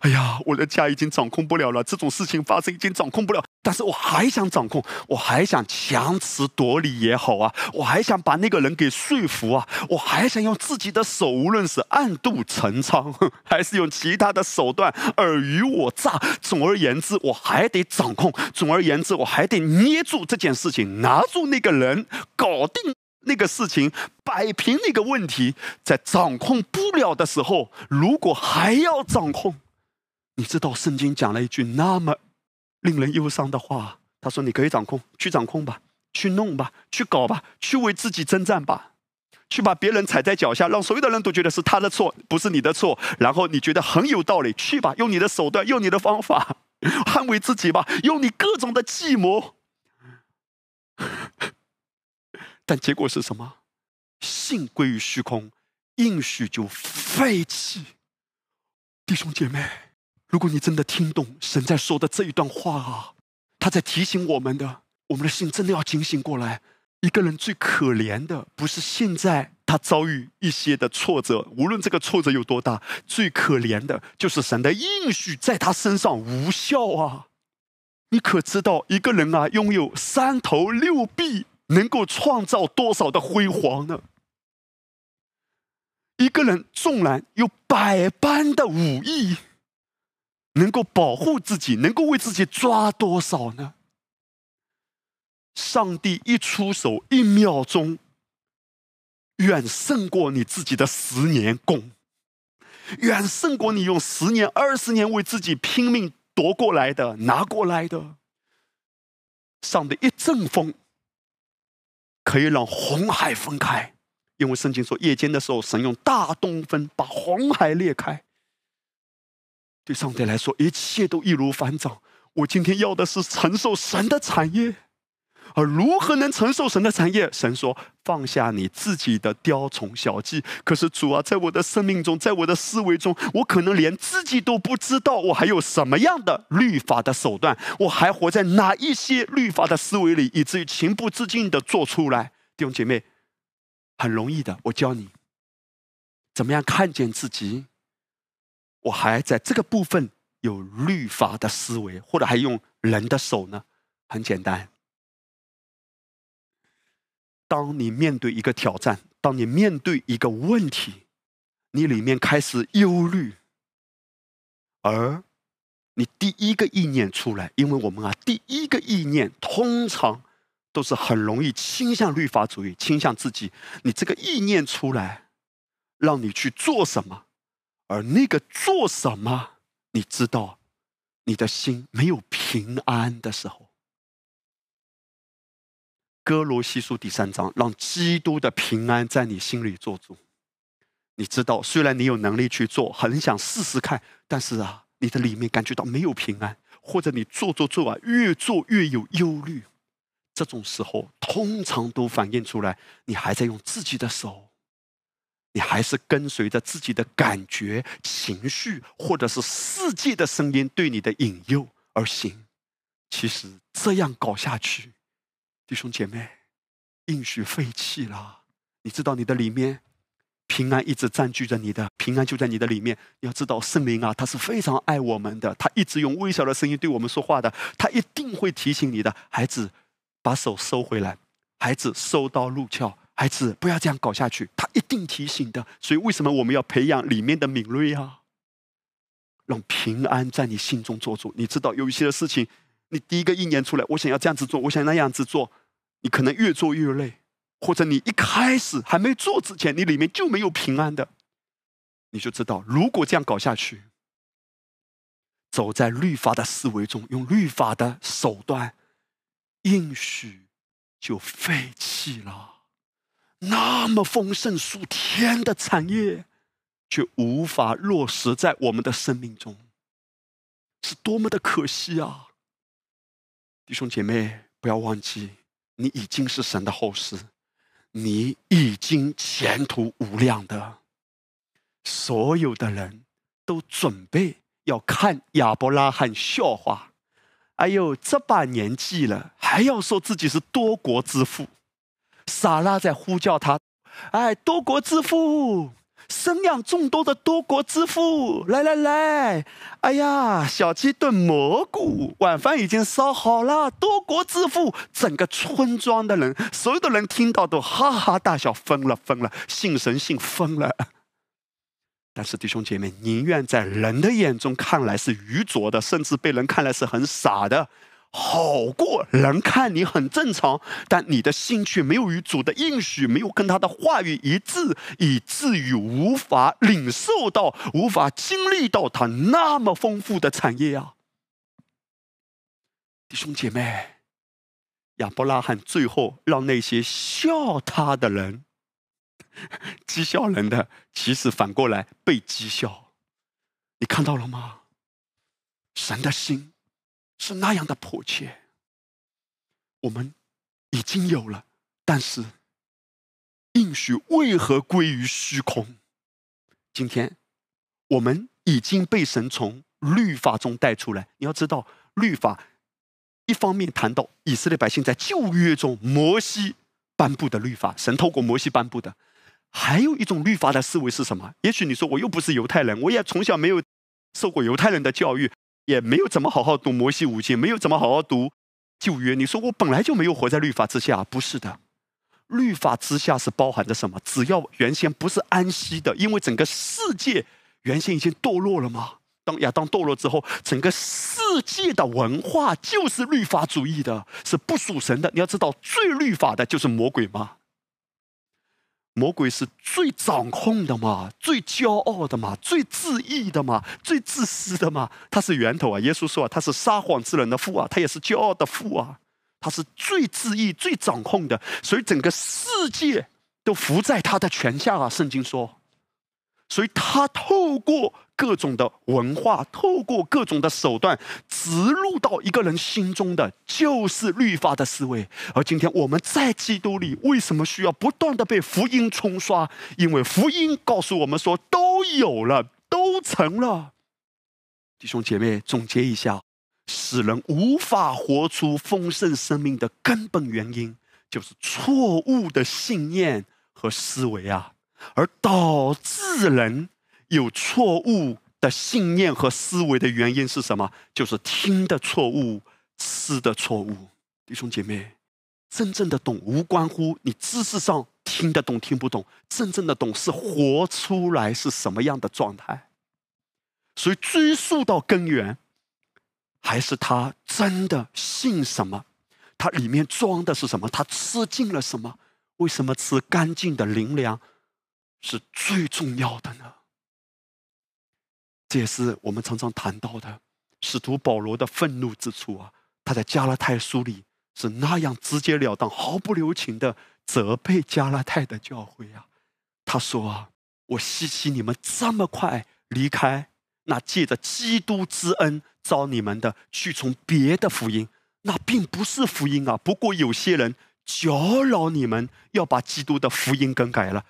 A: 哎呀，我的家已经掌控不了了，这种事情发生已经掌控不了，但是我还想掌控，我还想强词夺理也好啊，我还想把那个人给说服啊，我还想用自己的手，无论是暗度陈仓，还是用其他的手段尔虞我诈。总而言之，我还得掌控。总而言之，我还得捏住这件事情，拿住那个人，搞定。那个事情摆平那个问题，在掌控不了的时候，如果还要掌控，你知道圣经讲了一句那么令人忧伤的话，他说：“你可以掌控，去掌控吧，去弄吧，去搞吧，去为自己征战吧，去把别人踩在脚下，让所有的人都觉得是他的错，不是你的错。然后你觉得很有道理，去吧，用你的手段，用你的方法捍卫自己吧，用你各种的计谋。” 但结果是什么？信归于虚空，应许就废弃。弟兄姐妹，如果你真的听懂神在说的这一段话啊，他在提醒我们的，我们的心真的要警醒过来。一个人最可怜的，不是现在他遭遇一些的挫折，无论这个挫折有多大，最可怜的就是神的应许在他身上无效啊！你可知道，一个人啊，拥有三头六臂。能够创造多少的辉煌呢？一个人纵然有百般的武艺，能够保护自己，能够为自己抓多少呢？上帝一出手，一秒钟，远胜过你自己的十年功，远胜过你用十年、二十年为自己拼命夺过来的、拿过来的。上帝一阵风。可以让红海分开，因为圣经说夜间的时候，神用大东风把红海裂开。对上帝来说，一切都易如反掌。我今天要的是承受神的产业。而如何能承受神的产业？神说：“放下你自己的雕虫小技。”可是主啊，在我的生命中，在我的思维中，我可能连自己都不知道，我还有什么样的律法的手段？我还活在哪一些律法的思维里，以至于情不自禁的做出来？弟兄姐妹，很容易的，我教你怎么样看见自己。我还在这个部分有律法的思维，或者还用人的手呢？很简单。当你面对一个挑战，当你面对一个问题，你里面开始忧虑，而你第一个意念出来，因为我们啊，第一个意念通常都是很容易倾向律法主义，倾向自己。你这个意念出来，让你去做什么，而那个做什么，你知道，你的心没有平安的时候。哥罗西书第三章，让基督的平安在你心里做主。你知道，虽然你有能力去做，很想试试看，但是啊，你的里面感觉到没有平安，或者你做做做啊，越做越有忧虑。这种时候，通常都反映出来，你还在用自己的手，你还是跟随着自己的感觉、情绪，或者是世界的声音对你的引诱而行。其实这样搞下去，弟兄姐妹，应许废弃了。你知道，你的里面。平安一直占据着你的平安，就在你的里面。要知道，圣灵啊，他是非常爱我们的，他一直用微小的声音对我们说话的。他一定会提醒你的孩子，把手收回来，孩子收到入鞘，孩子不要这样搞下去。他一定提醒的。所以，为什么我们要培养里面的敏锐啊？让平安在你心中做主。你知道，有一些的事情，你第一个意念出来，我想要这样子做，我想那样子做，你可能越做越累。或者你一开始还没做之前，你里面就没有平安的，你就知道，如果这样搞下去，走在律法的思维中，用律法的手段，应许就废弃了。那么丰盛数天的产业，却无法落实在我们的生命中，是多么的可惜啊！弟兄姐妹，不要忘记，你已经是神的后世。你已经前途无量的，所有的人都准备要看亚伯拉罕笑话。哎呦，这把年纪了，还要说自己是多国之父。撒拉在呼叫他，哎，多国之父。生养众多的多国之父，来来来！哎呀，小鸡炖蘑菇，晚饭已经烧好了。多国之父，整个村庄的人，所有的人听到都哈哈大笑，疯了疯了，信神信疯了。但是弟兄姐妹，宁愿在人的眼中看来是愚拙的，甚至被人看来是很傻的。好过人看你很正常，但你的心却没有与主的应许，没有跟他的话语一致，以至于无法领受到、无法经历到他那么丰富的产业啊！弟兄姐妹，亚伯拉罕最后让那些笑他的人、讥笑人的，其实反过来被讥笑。你看到了吗？神的心。是那样的迫切，我们已经有了，但是应许为何归于虚空？今天我们已经被神从律法中带出来。你要知道，律法一方面谈到以色列百姓在旧约中摩西颁布的律法，神透过摩西颁布的；还有一种律法的思维是什么？也许你说我又不是犹太人，我也从小没有受过犹太人的教育。也没有怎么好好读摩西五经，没有怎么好好读旧约。你说我本来就没有活在律法之下，不是的。律法之下是包含着什么？只要原先不是安息的，因为整个世界原先已经堕落了嘛。当亚当堕落之后，整个世界的文化就是律法主义的，是不属神的。你要知道，最律法的就是魔鬼嘛。魔鬼是最掌控的嘛，最骄傲的嘛，最自意的嘛，最自私的嘛，他是源头啊！耶稣说啊，他是撒谎之人的父啊，他也是骄傲的父啊，他是最自意、最掌控的，所以整个世界都伏在他的权下啊！圣经说。所以他透过各种的文化，透过各种的手段，植入到一个人心中的，就是律法的思维。而今天我们在基督里，为什么需要不断的被福音冲刷？因为福音告诉我们说，都有了，都成了。弟兄姐妹，总结一下，使人无法活出丰盛生命的根本原因，就是错误的信念和思维啊。而导致人有错误的信念和思维的原因是什么？就是听的错误，吃的错误。弟兄姐妹，真正的懂无关乎你知识上听得懂听不懂，真正的懂是活出来是什么样的状态。所以追溯到根源，还是他真的信什么？他里面装的是什么？他吃进了什么？为什么吃干净的灵粮是最重要的呢？这也是我们常常谈到的使徒保罗的愤怒之处啊！他在加拉太书里是那样直截了当、毫不留情的责备加拉太的教会啊！他说啊：“我希奇你们这么快离开那借着基督之恩招你们的，去从别的福音，那并不是福音啊！不过有些人搅扰你们，要把基督的福音更改了。”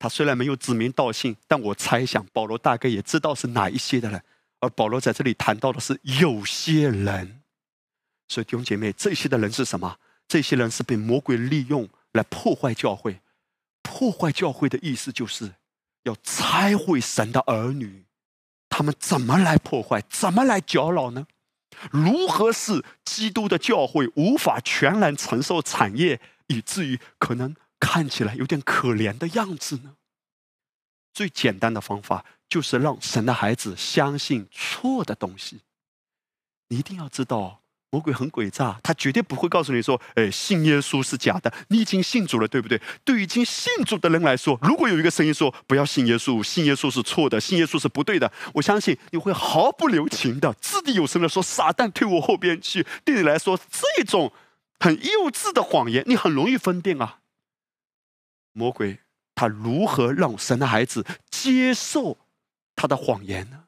A: 他虽然没有指名道姓，但我猜想保罗大概也知道是哪一些的人。而保罗在这里谈到的是有些人，所以弟兄姐妹，这些的人是什么？这些人是被魔鬼利用来破坏教会。破坏教会的意思就是要拆毁神的儿女。他们怎么来破坏？怎么来搅扰呢？如何使基督的教会无法全然承受产业，以至于可能？看起来有点可怜的样子呢。最简单的方法就是让神的孩子相信错的东西。你一定要知道，魔鬼很诡诈，他绝对不会告诉你说：“哎，信耶稣是假的，你已经信主了，对不对？”对已经信主的人来说，如果有一个声音说“不要信耶稣，信耶稣是错的，信耶稣是不对的”，我相信你会毫不留情的、掷地有声的说：“撒旦退我后边去。”对你来说，这种很幼稚的谎言，你很容易分辨啊。魔鬼他如何让神的孩子接受他的谎言呢？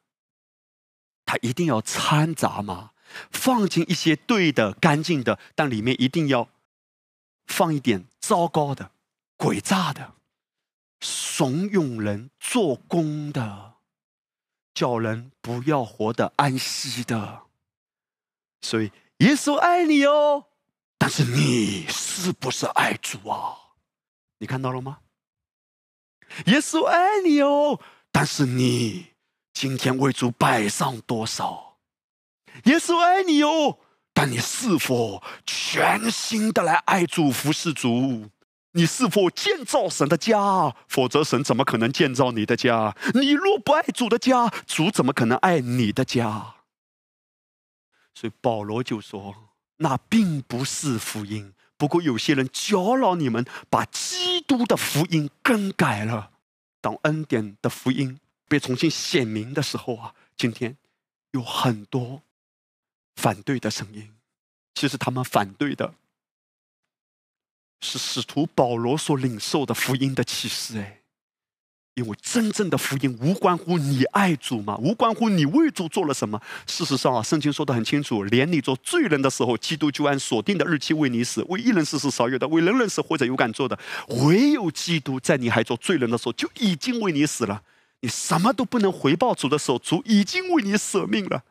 A: 他一定要掺杂吗？放进一些对的、干净的，但里面一定要放一点糟糕的、诡诈的、怂恿人做工的，叫人不要活得安息的。所以耶稣爱你哦，但是你是不是爱主啊？你看到了吗？耶稣爱你哦，但是你今天为主摆上多少？耶稣爱你哦，但你是否全心的来爱主、服侍主？你是否建造神的家？否则神怎么可能建造你的家？你若不爱主的家，主怎么可能爱你的家？所以保罗就说：“那并不是福音。”不过有些人搅扰你们，把基督的福音更改了。当恩典的福音被重新显明的时候啊，今天有很多反对的声音。其实他们反对的是使徒保罗所领受的福音的启示。哎。因为真正的福音无关乎你爱主吗？无关乎你为主做了什么？事实上啊，圣经说的很清楚，连你做罪人的时候，基督就按所定的日期为你死。为一人死是少有的，为人人死或者有敢做的，唯有基督在你还做罪人的时候就已经为你死了。你什么都不能回报主的时候，主已经为你舍命了。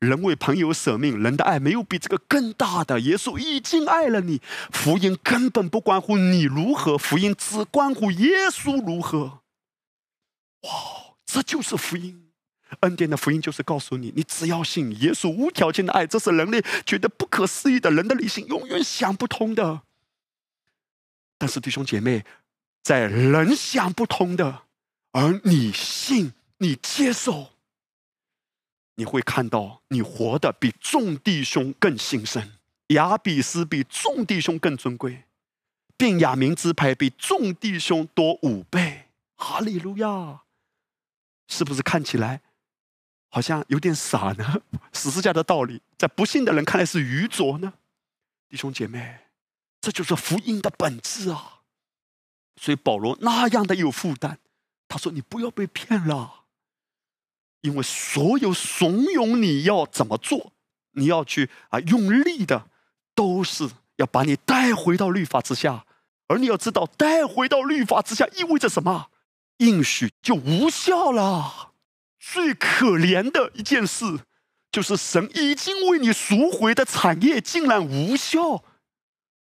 A: 人为朋友舍命，人的爱没有比这个更大的。耶稣已经爱了你，福音根本不关乎你如何，福音只关乎耶稣如何。哇，这就是福音，恩典的福音就是告诉你，你只要信耶稣无条件的爱，这是人类觉得不可思议的，人的理性永远想不通的。但是弟兄姐妹，在人想不通的，而你信，你接受，你会看到你活的比众弟兄更兴盛，亚比斯比众弟兄更尊贵，便雅明之牌比众弟兄多五倍。哈利路亚！是不是看起来好像有点傻呢？十字架的道理，在不信的人看来是愚拙呢？弟兄姐妹，这就是福音的本质啊！所以保罗那样的有负担，他说：“你不要被骗了，因为所有怂恿你要怎么做，你要去啊用力的，都是要把你带回到律法之下。而你要知道，带回到律法之下意味着什么？”应许就无效了。最可怜的一件事，就是神已经为你赎回的产业竟然无效，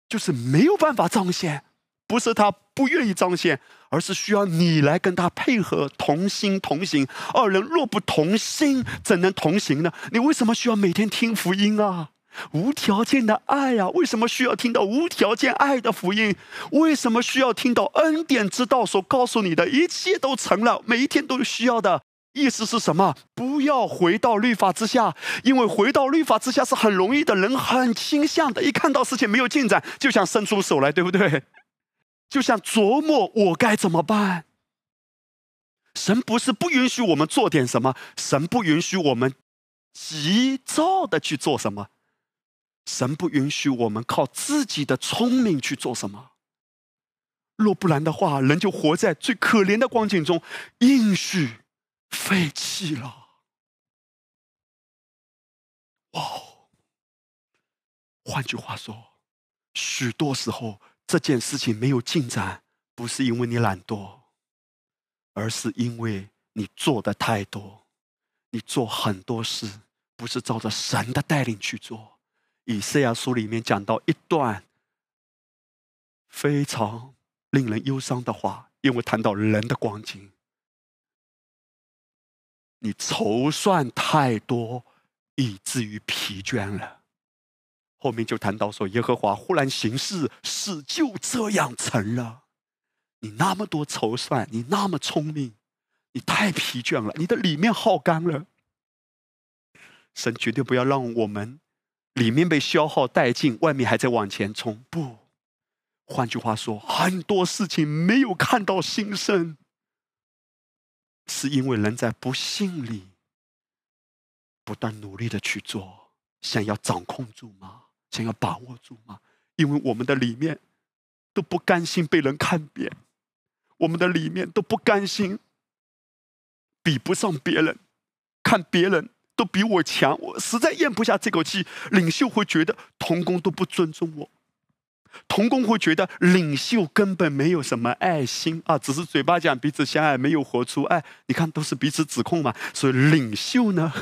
A: 就是没有办法彰显。不是他不愿意彰显，而是需要你来跟他配合，同心同行。二人若不同心，怎能同行呢？你为什么需要每天听福音啊？无条件的爱呀，为什么需要听到无条件爱的福音？为什么需要听到恩典之道所告诉你的一切都成了？每一天都需要的，意思是什么？不要回到律法之下，因为回到律法之下是很容易的，人很倾向的，一看到事情没有进展，就想伸出手来，对不对？就像琢磨我该怎么办。神不是不允许我们做点什么，神不允许我们急躁的去做什么，神不允许我们靠自己的聪明去做什么。若不然的话，人就活在最可怜的光景中，应许废弃了。哇！换句话说，许多时候这件事情没有进展，不是因为你懒惰，而是因为你做的太多，你做很多事不是照着神的带领去做。以赛亚书里面讲到一段非常。令人忧伤的话，因为谈到人的光景，你筹算太多，以至于疲倦了。后面就谈到说，耶和华忽然行事，事就这样成了。你那么多筹算，你那么聪明，你太疲倦了，你的里面耗干了。神绝对不要让我们里面被消耗殆尽，外面还在往前冲，不。换句话说，很多事情没有看到新生，是因为人在不幸里不断努力的去做，想要掌控住吗？想要把握住吗？因为我们的里面都不甘心被人看扁，我们的里面都不甘心比不上别人，看别人都比我强，我实在咽不下这口气。领袖会觉得童工都不尊重我。童工会觉得领袖根本没有什么爱心啊，只是嘴巴讲彼此相爱，没有活出爱。你看，都是彼此指控嘛。所以领袖呢，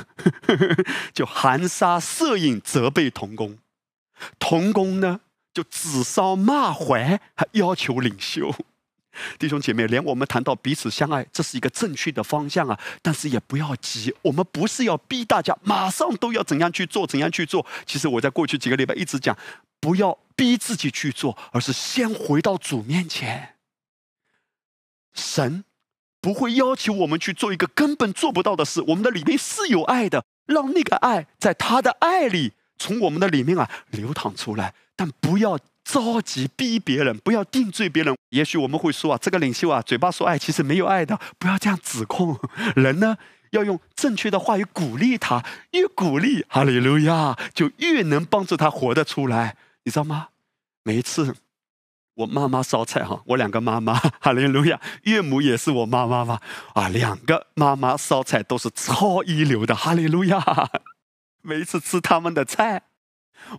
A: 就含沙射影责备童工；童工呢，就指桑骂槐，还要求领袖。弟兄姐妹，连我们谈到彼此相爱，这是一个正确的方向啊。但是也不要急，我们不是要逼大家马上都要怎样去做，怎样去做。其实我在过去几个礼拜一直讲。不要逼自己去做，而是先回到主面前。神不会要求我们去做一个根本做不到的事。我们的里面是有爱的，让那个爱在他的爱里从我们的里面啊流淌出来。但不要着急逼别人，不要定罪别人。也许我们会说啊，这个领袖啊，嘴巴说爱，其实没有爱的。不要这样指控人呢。要用正确的话语鼓励他，越鼓励，哈利路亚，就越能帮助他活得出来。你知道吗？每一次我妈妈烧菜哈，我两个妈妈，哈利路亚，岳母也是我妈妈嘛，啊，两个妈妈烧菜都是超一流的，哈利路亚。每一次吃他们的菜，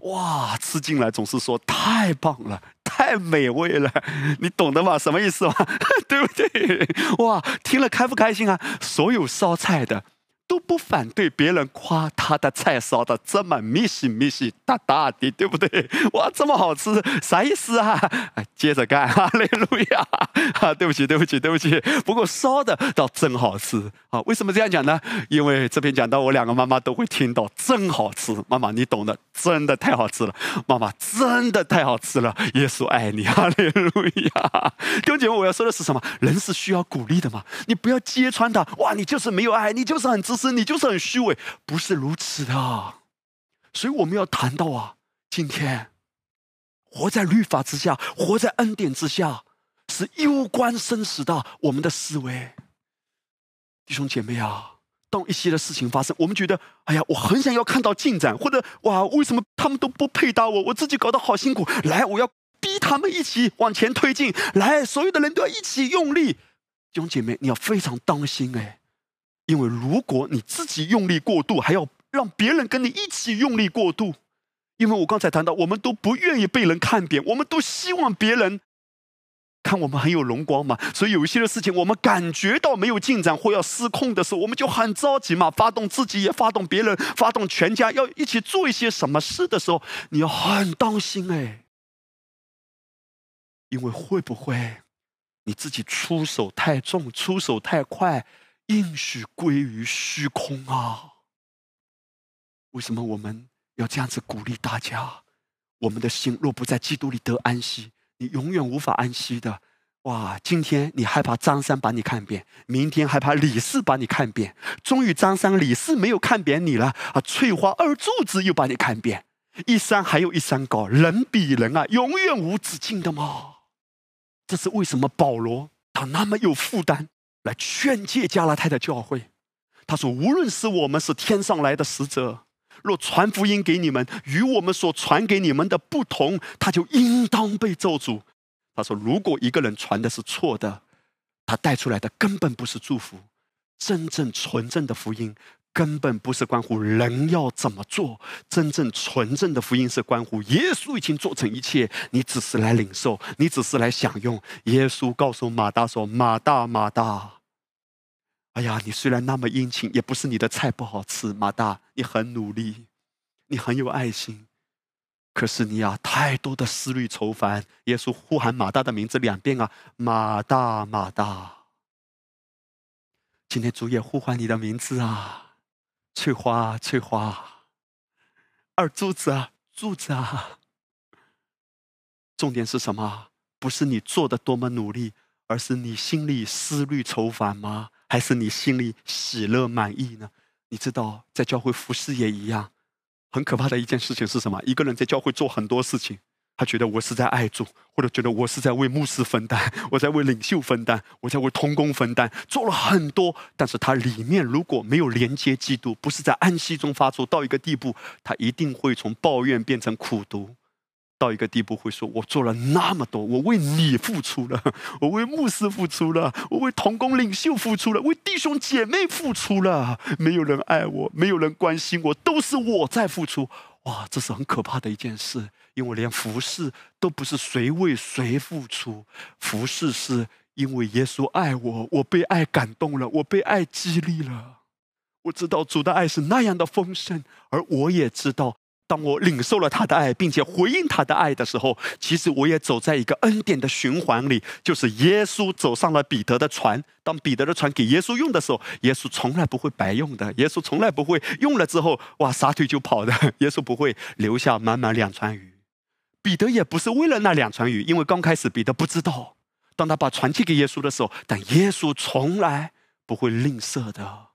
A: 哇，吃进来总是说太棒了，太美味了，你懂得吗？什么意思吗？对不对？哇，听了开不开心啊？所有烧菜的。都不反对别人夸他的菜烧的这么密实密实大大的，对不对？哇，这么好吃，啥意思啊？接着干，哈利路亚！啊，对不起，对不起，对不起。不过烧的倒真好吃啊！为什么这样讲呢？因为这边讲到我两个妈妈都会听到，真好吃。妈妈，你懂的，真的太好吃了。妈妈，真的太好吃了。耶稣爱你，哈利路亚！弟兄姐妹，我要说的是什么？人是需要鼓励的嘛？你不要揭穿他。哇，你就是没有爱，你就是很自。是你就是很虚伪，不是如此的。所以我们要谈到啊，今天活在律法之下，活在恩典之下，是攸关生死的。我们的思维，弟兄姐妹啊，当一些的事情发生，我们觉得，哎呀，我很想要看到进展，或者哇，为什么他们都不配搭我？我自己搞得好辛苦，来，我要逼他们一起往前推进，来，所有的人都要一起用力。弟兄姐妹，你要非常当心哎。因为如果你自己用力过度，还要让别人跟你一起用力过度，因为我刚才谈到，我们都不愿意被人看扁，我们都希望别人看我们很有荣光嘛。所以有一些的事情，我们感觉到没有进展或要失控的时候，我们就很着急嘛，发动自己也发动别人，发动全家要一起做一些什么事的时候，你要很当心哎，因为会不会你自己出手太重，出手太快？应许归于虚空啊！为什么我们要这样子鼓励大家？我们的心若不在基督里得安息，你永远无法安息的。哇，今天你害怕张三把你看扁，明天害怕李四把你看扁，终于张三李四没有看扁你了啊！翠花二柱子又把你看扁，一山还有一山高，人比人啊，永远无止境的嘛。这是为什么？保罗他那么有负担来劝诫加拉太的教会，他说：“无论是我们是天上来的使者，若传福音给你们，与我们所传给你们的不同，他就应当被咒诅。”他说：“如果一个人传的是错的，他带出来的根本不是祝福。真正纯正的福音，根本不是关乎人要怎么做。真正纯正的福音是关乎耶稣已经做成一切，你只是来领受，你只是来享用。耶稣告诉马大说：‘马大，马大，哎呀，你虽然那么殷勤，也不是你的菜不好吃。马大，你很努力，你很有爱心。’”可是你啊，太多的思虑愁烦。耶稣呼喊马大的名字两遍啊，马大，马大。今天主也呼唤你的名字啊，翠花，翠花。二柱子啊，柱子啊。重点是什么？不是你做的多么努力，而是你心里思虑愁烦吗？还是你心里喜乐满意呢？你知道，在教会服侍也一样。很可怕的一件事情是什么？一个人在教会做很多事情，他觉得我是在爱主，或者觉得我是在为牧师分担，我在为领袖分担，我在为同工分担，做了很多，但是他里面如果没有连接基督，不是在安息中发出，到一个地步，他一定会从抱怨变成苦读。到一个地步会说：“我做了那么多，我为你付出了，我为牧师付出了，我为同工领袖付出了，为弟兄姐妹付出了。没有人爱我，没有人关心我，都是我在付出。哇，这是很可怕的一件事，因为连服侍都不是谁为谁付出，服侍是因为耶稣爱我，我被爱感动了，我被爱激励了。我知道主的爱是那样的丰盛，而我也知道。”当我领受了他的爱，并且回应他的爱的时候，其实我也走在一个恩典的循环里。就是耶稣走上了彼得的船，当彼得的船给耶稣用的时候，耶稣从来不会白用的。耶稣从来不会用了之后，哇，撒腿就跑的。耶稣不会留下满满两船鱼。彼得也不是为了那两船鱼，因为刚开始彼得不知道。当他把船借给耶稣的时候，但耶稣从来不会吝啬的。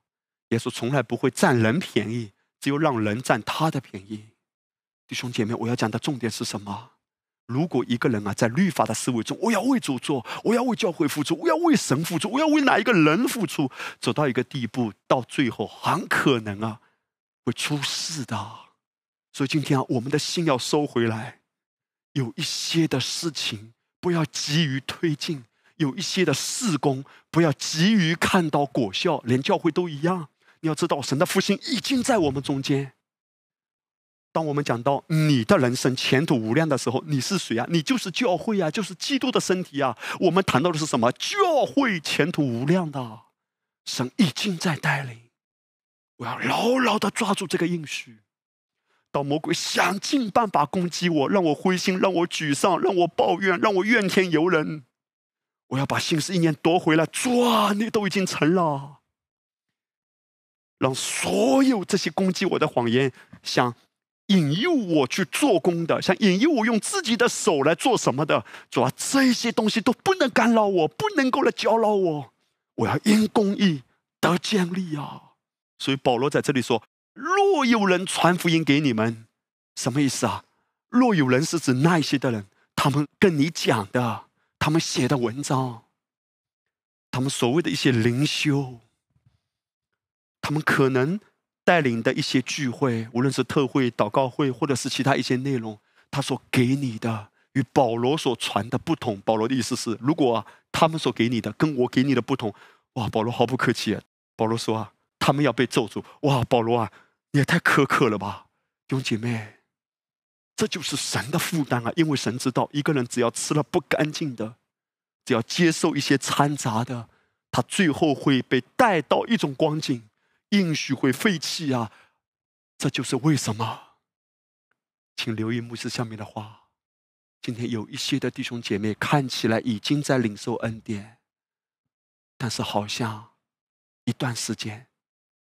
A: 耶稣从来不会占人便宜，只有让人占他的便宜。弟兄姐妹，我要讲的重点是什么？如果一个人啊，在律法的思维中，我要为主做，我要为教会付出，我要为神付出，我要为哪一个人付出，走到一个地步，到最后很可能啊，会出事的。所以今天啊，我们的心要收回来，有一些的事情不要急于推进，有一些的事工不要急于看到果效，连教会都一样。你要知道，神的复兴已经在我们中间。当我们讲到你的人生前途无量的时候，你是谁啊？你就是教会啊，就是基督的身体啊。我们谈到的是什么？教会前途无量的，神已经在带领。我要牢牢的抓住这个应许。当魔鬼想尽办法攻击我，让我灰心，让我沮丧，让我抱怨，让我怨天尤人，我要把心思意念夺回来。抓，你都已经成了，让所有这些攻击我的谎言，像。引诱我去做工的，想引诱我用自己的手来做什么的，主啊，这些东西都不能干扰我，不能够来搅扰我。我要因公义得建立啊！所以保罗在这里说：“若有人传福音给你们，什么意思啊？若有人是指那些的人，他们跟你讲的，他们写的文章，他们所谓的一些灵修，他们可能。”带领的一些聚会，无论是特会、祷告会，或者是其他一些内容，他所给你的与保罗所传的不同。保罗的意思是，如果他们所给你的跟我给你的不同，哇，保罗毫不客气啊！保罗说啊，他们要被咒诅。哇，保罗啊，你也太苛刻了吧，弟兄姐妹，这就是神的负担啊！因为神知道，一个人只要吃了不干净的，只要接受一些掺杂的，他最后会被带到一种光景。应许会废弃啊！这就是为什么。请留意牧师下面的话。今天有一些的弟兄姐妹看起来已经在领受恩典，但是好像一段时间，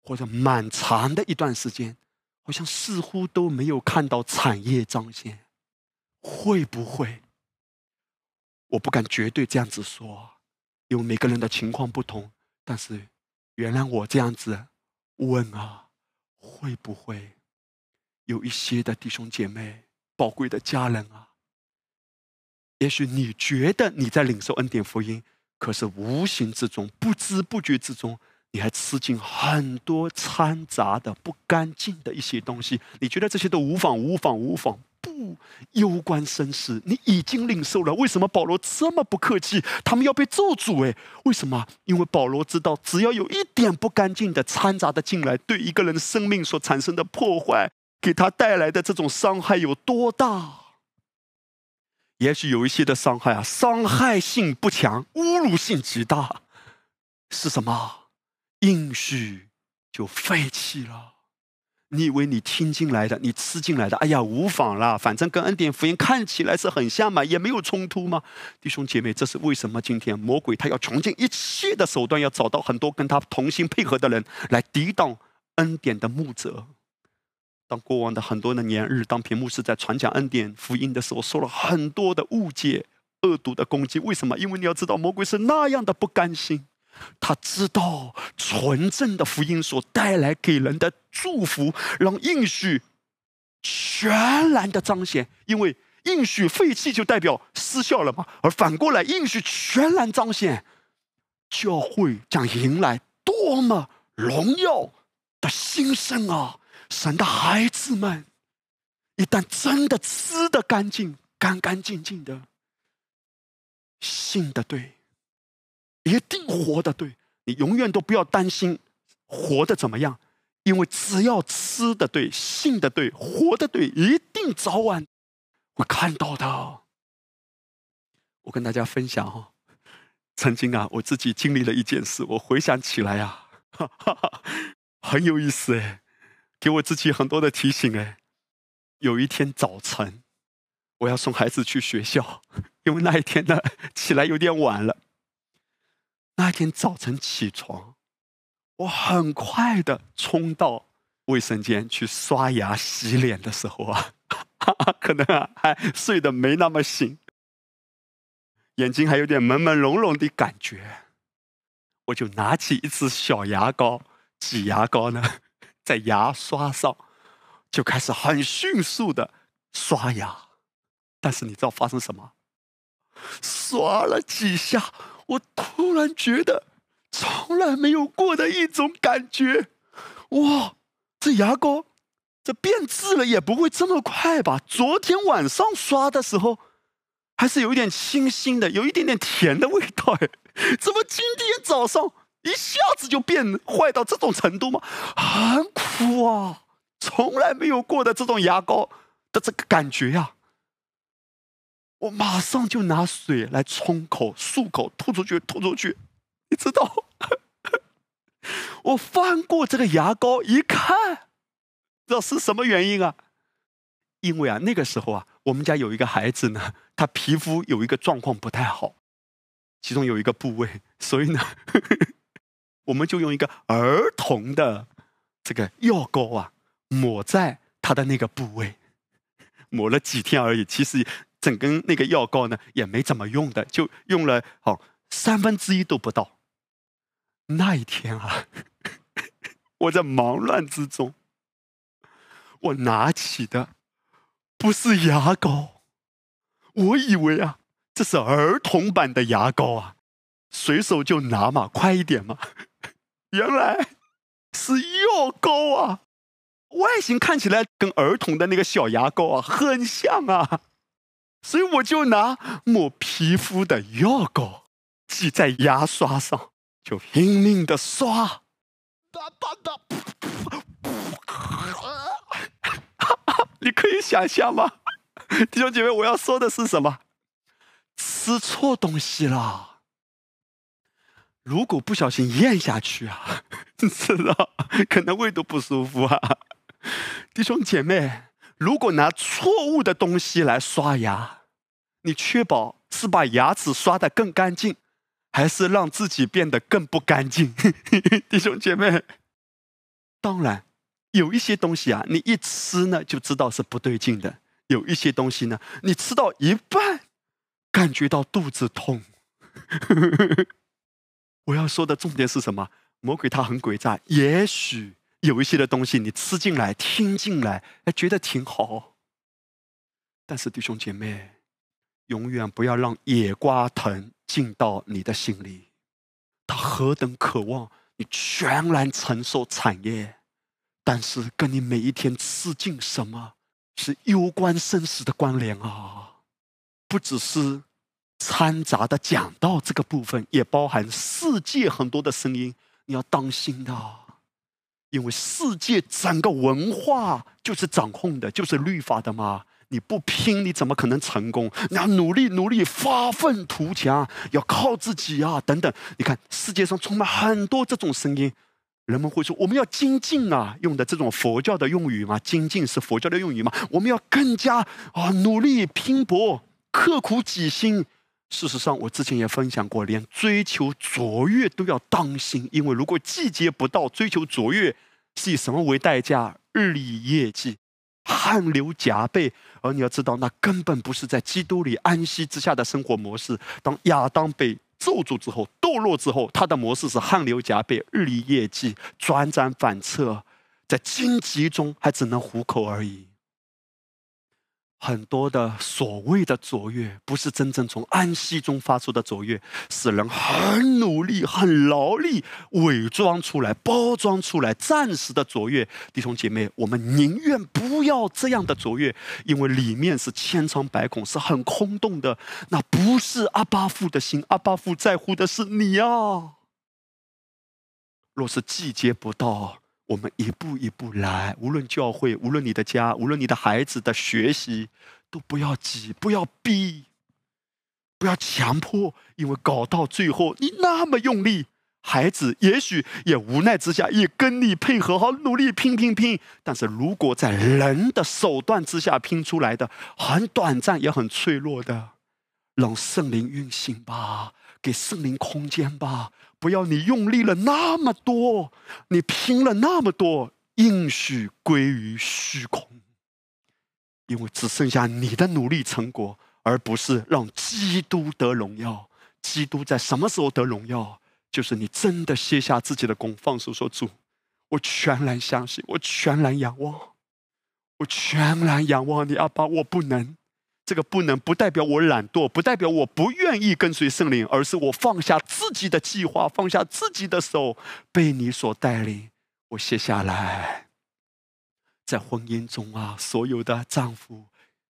A: 或者蛮长的一段时间，好像似乎都没有看到产业彰显。会不会？我不敢绝对这样子说，因为每个人的情况不同。但是，原来我这样子问啊，会不会有一些的弟兄姐妹、宝贵的家人啊？也许你觉得你在领受恩典福音，可是无形之中、不知不觉之中，你还吃进很多掺杂的不干净的一些东西。你觉得这些都无妨、无妨、无妨？不，攸关生死。你已经领受了，为什么保罗这么不客气？他们要被咒诅哎？为什么？因为保罗知道，只要有一点不干净的掺杂的进来，对一个人生命所产生的破坏，给他带来的这种伤害有多大？也许有一些的伤害啊，伤害性不强，侮辱性极大，是什么？应许就废弃了。你以为你听进来的，你吃进来的，哎呀，无妨啦，反正跟恩典福音看起来是很像嘛，也没有冲突嘛。弟兄姐妹，这是为什么？今天魔鬼他要穷尽一切的手段，要找到很多跟他同心配合的人，来抵挡恩典的牧者。当过往的很多的年日，当屏幕是在传讲恩典福音的时候，受了很多的误解、恶毒的攻击。为什么？因为你要知道，魔鬼是那样的不甘心，他知道纯正的福音所带来给人的祝福，让应许全然的彰显。因为应许废弃就代表失效了嘛，而反过来，应许全然彰显，教会将迎来多么荣耀的新生啊！神的孩子们，一旦真的吃的干净、干干净净的，信的对，一定活得对。你永远都不要担心活得怎么样，因为只要吃的对、信的对、活的对，一定早晚会看到的。我跟大家分享哈，曾经啊，我自己经历了一件事，我回想起来呀，很有意思哎。给我自己很多的提醒哎，有一天早晨，我要送孩子去学校，因为那一天呢起来有点晚了。那天早晨起床，我很快的冲到卫生间去刷牙洗脸的时候啊，可能啊还睡得没那么醒，眼睛还有点朦朦胧胧的感觉，我就拿起一支小牙膏挤牙膏呢。在牙刷上就开始很迅速的刷牙，但是你知道发生什么？刷了几下，我突然觉得从来没有过的一种感觉。哇，这牙膏这变质了也不会这么快吧？昨天晚上刷的时候还是有一点清新的，有一点点甜的味道，哎，怎么今天早上？一下子就变坏到这种程度吗？很苦啊，从来没有过的这种牙膏的这个感觉呀！我马上就拿水来冲口、漱口、吐出去、吐出去。你知道，我翻过这个牙膏一看，知道是什么原因啊？因为啊，那个时候啊，我们家有一个孩子呢，他皮肤有一个状况不太好，其中有一个部位，所以呢。我们就用一个儿童的这个药膏啊，抹在他的那个部位，抹了几天而已。其实整根那个药膏呢，也没怎么用的，就用了哦三分之一都不到。那一天啊，我在忙乱之中，我拿起的不是牙膏，我以为啊这是儿童版的牙膏啊，随手就拿嘛，快一点嘛。原来是药膏啊，外形看起来跟儿童的那个小牙膏啊很像啊，所以我就拿抹皮肤的药膏挤在牙刷上，就拼命的刷，哒哒哒，你可以想象吗？弟兄姐妹，我要说的是什么？吃错东西了。如果不小心咽下去啊，知道可能胃都不舒服啊。弟兄姐妹，如果拿错误的东西来刷牙，你确保是把牙齿刷得更干净，还是让自己变得更不干净？弟兄姐妹，当然有一些东西啊，你一吃呢就知道是不对劲的；有一些东西呢，你吃到一半感觉到肚子痛。我要说的重点是什么？魔鬼他很诡诈，也许有一些的东西你吃进来、听进来，哎，觉得挺好。但是弟兄姐妹，永远不要让野瓜藤进到你的心里。他何等渴望你全然承受产业，但是跟你每一天吃进什么是攸关生死的关联啊！不只是。掺杂的讲到这个部分，也包含世界很多的声音，你要当心的，因为世界整个文化就是掌控的，就是律法的嘛。你不拼，你怎么可能成功？你要努力努力，发愤图强，要靠自己啊！等等，你看世界上充满很多这种声音，人们会说我们要精进啊，用的这种佛教的用语嘛，精进是佛教的用语嘛，我们要更加啊努力拼搏，刻苦己心。事实上，我之前也分享过，连追求卓越都要当心，因为如果季节不到，追求卓越是以什么为代价？日以夜继，汗流浃背。而你要知道，那根本不是在基督里安息之下的生活模式。当亚当被咒诅之后，堕落之后，他的模式是汗流浃背、日以夜继，辗转反侧，在荆棘中还只能糊口而已。很多的所谓的卓越，不是真正从安息中发出的卓越，是人很努力、很劳力伪装出来、包装出来暂时的卓越。弟兄姐妹，我们宁愿不要这样的卓越，因为里面是千疮百孔，是很空洞的。那不是阿巴父的心，阿巴父在乎的是你啊。若是季节不到。我们一步一步来，无论教会，无论你的家，无论你的孩子的学习，都不要急，不要逼，不要强迫，因为搞到最后，你那么用力，孩子也许也无奈之下也跟你配合，好努力拼拼拼。但是如果在人的手段之下拼出来的，很短暂也很脆弱的，让圣灵运行吧，给圣灵空间吧。不要你用力了那么多，你拼了那么多，应许归于虚空，因为只剩下你的努力成果，而不是让基督得荣耀。基督在什么时候得荣耀？就是你真的卸下自己的功，放手说主，我全然相信，我全然仰望，我全然仰望你，阿爸，我不能。这个不能不代表我懒惰，不代表我不愿意跟随圣灵，而是我放下自己的计划，放下自己的手，被你所带领。我卸下来，在婚姻中啊，所有的丈夫，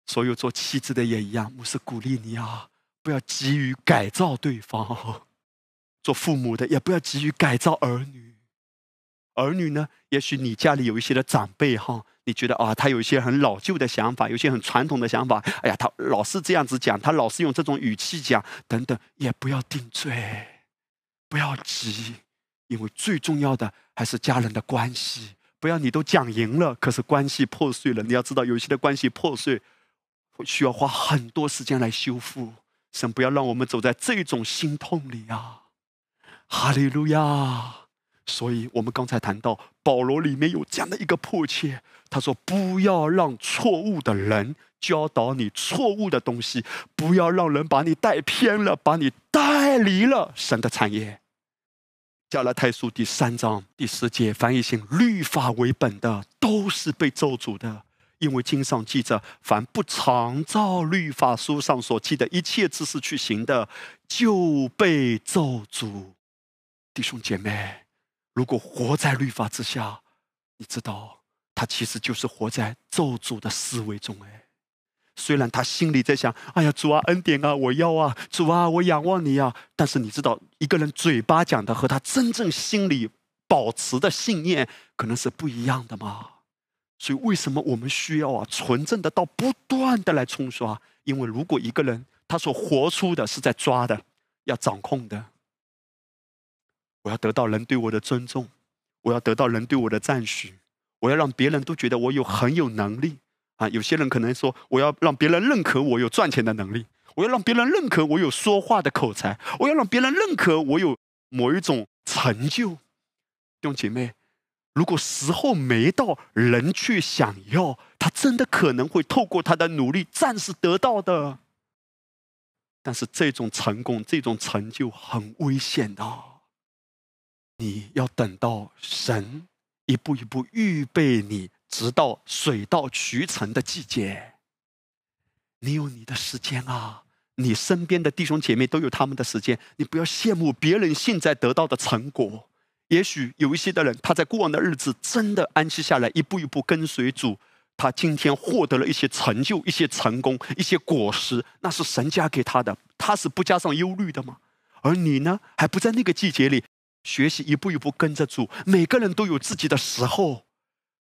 A: 所有做妻子的也一样，牧师鼓励你啊，不要急于改造对方；做父母的也不要急于改造儿女。儿女呢，也许你家里有一些的长辈哈。你觉得啊，他有一些很老旧的想法，有些很传统的想法。哎呀，他老是这样子讲，他老是用这种语气讲，等等，也不要定罪，不要急，因为最重要的还是家人的关系。不要你都讲赢了，可是关系破碎了。你要知道，有些的关系破碎，需要花很多时间来修复。神不要让我们走在这种心痛里啊！哈利路亚。所以我们刚才谈到保罗里面有这样的一个迫切，他说：“不要让错误的人教导你错误的东西，不要让人把你带偏了，把你带离了神的产业。”加拉太书第三章第十节翻译性：“律法为本的都是被咒诅的，因为经上记着，凡不常照律法书上所记的一切知识去行的，就被咒诅。”弟兄姐妹。如果活在律法之下，你知道，他其实就是活在咒诅的思维中。哎，虽然他心里在想：“哎呀，主啊，恩典啊，我要啊，主啊，我仰望你啊。”但是你知道，一个人嘴巴讲的和他真正心里保持的信念，可能是不一样的嘛。所以，为什么我们需要啊，纯正的到不断的来冲刷？因为如果一个人他所活出的是在抓的，要掌控的。我要得到人对我的尊重，我要得到人对我的赞许，我要让别人都觉得我有很有能力啊！有些人可能说，我要让别人认可我有赚钱的能力，我要让别人认可我有说话的口才，我要让别人认可我有某一种成就。弟兄姐妹，如果时候没到，人却想要，他真的可能会透过他的努力暂时得到的。但是这种成功、这种成就很危险的。你要等到神一步一步预备你，直到水到渠成的季节。你有你的时间啊，你身边的弟兄姐妹都有他们的时间。你不要羡慕别人现在得到的成果。也许有一些的人，他在过往的日子真的安息下来，一步一步跟随主，他今天获得了一些成就、一些成功、一些果实，那是神加给他的，他是不加上忧虑的吗？而你呢，还不在那个季节里。学习一步一步跟着主，每个人都有自己的时候。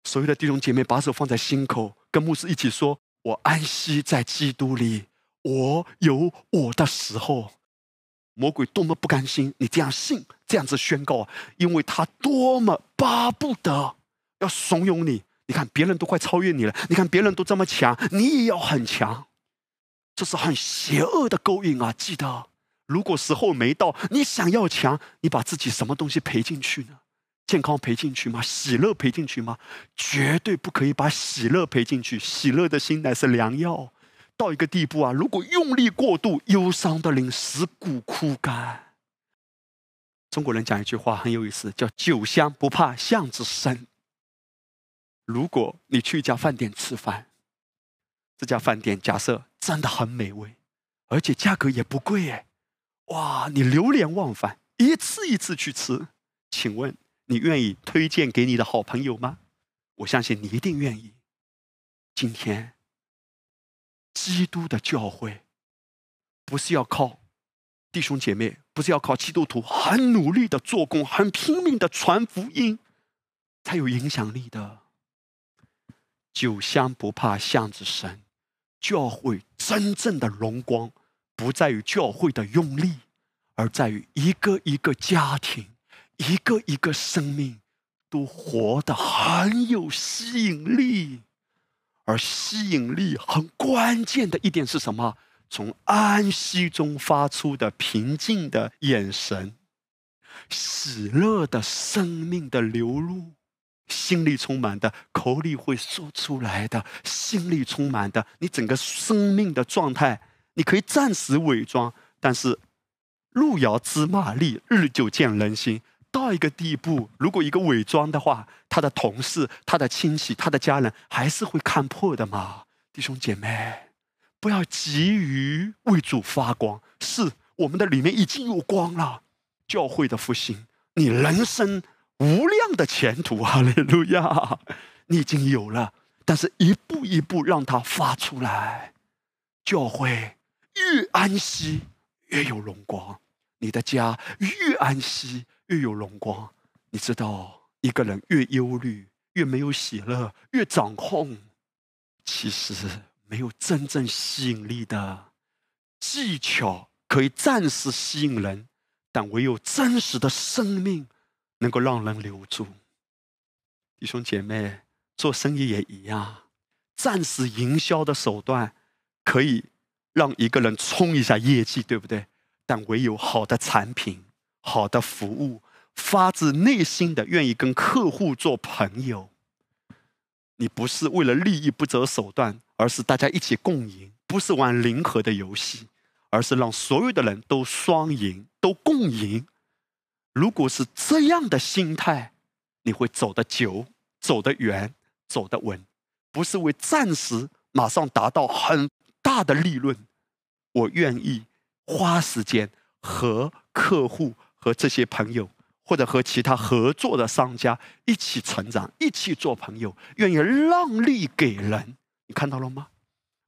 A: 所有的弟兄姐妹，把手放在心口，跟牧师一起说：“我安息在基督里，我有我的时候。”魔鬼多么不甘心你这样信，这样子宣告，因为他多么巴不得要怂恿你。你看别人都快超越你了，你看别人都这么强，你也要很强。这是很邪恶的勾引啊！记得。如果时候没到，你想要强，你把自己什么东西赔进去呢？健康赔进去吗？喜乐赔进去吗？绝对不可以把喜乐赔进去。喜乐的心乃是良药。到一个地步啊，如果用力过度，忧伤的灵使骨枯干。中国人讲一句话很有意思，叫“酒香不怕巷子深”。如果你去一家饭店吃饭，这家饭店假设真的很美味，而且价格也不贵哎。哇，你流连忘返，一次一次去吃，请问你愿意推荐给你的好朋友吗？我相信你一定愿意。今天，基督的教会不是要靠弟兄姐妹，不是要靠基督徒很努力的做工、很拼命的传福音才有影响力的。酒香不怕巷子深，教会真正的荣光。不在于教会的用力，而在于一个一个家庭、一个一个生命都活得很有吸引力。而吸引力很关键的一点是什么？从安息中发出的平静的眼神、喜乐的生命的流露、心里充满的口里会说出来的、心里充满的你整个生命的状态。你可以暂时伪装，但是路遥知马力，日久见人心。到一个地步，如果一个伪装的话，他的同事、他的亲戚、他的家人还是会看破的嘛。弟兄姐妹，不要急于为主发光。是我们的里面已经有光了，教会的复兴，你人生无量的前途哈利路亚，你已经有了。但是一步一步让它发出来，教会。越安息，越有荣光；你的家越安息，越有荣光。你知道，一个人越忧虑，越没有喜乐，越掌控，其实没有真正吸引力的技巧可以暂时吸引人，但唯有真实的生命能够让人留住。弟兄姐妹，做生意也一样，暂时营销的手段可以。让一个人冲一下业绩，对不对？但唯有好的产品、好的服务，发自内心的愿意跟客户做朋友。你不是为了利益不择手段，而是大家一起共赢，不是玩零和的游戏，而是让所有的人都双赢、都共赢。如果是这样的心态，你会走得久、走得远、走得稳，不是为暂时马上达到很。大的利润，我愿意花时间和客户、和这些朋友，或者和其他合作的商家一起成长，一起做朋友，愿意让利给人。你看到了吗？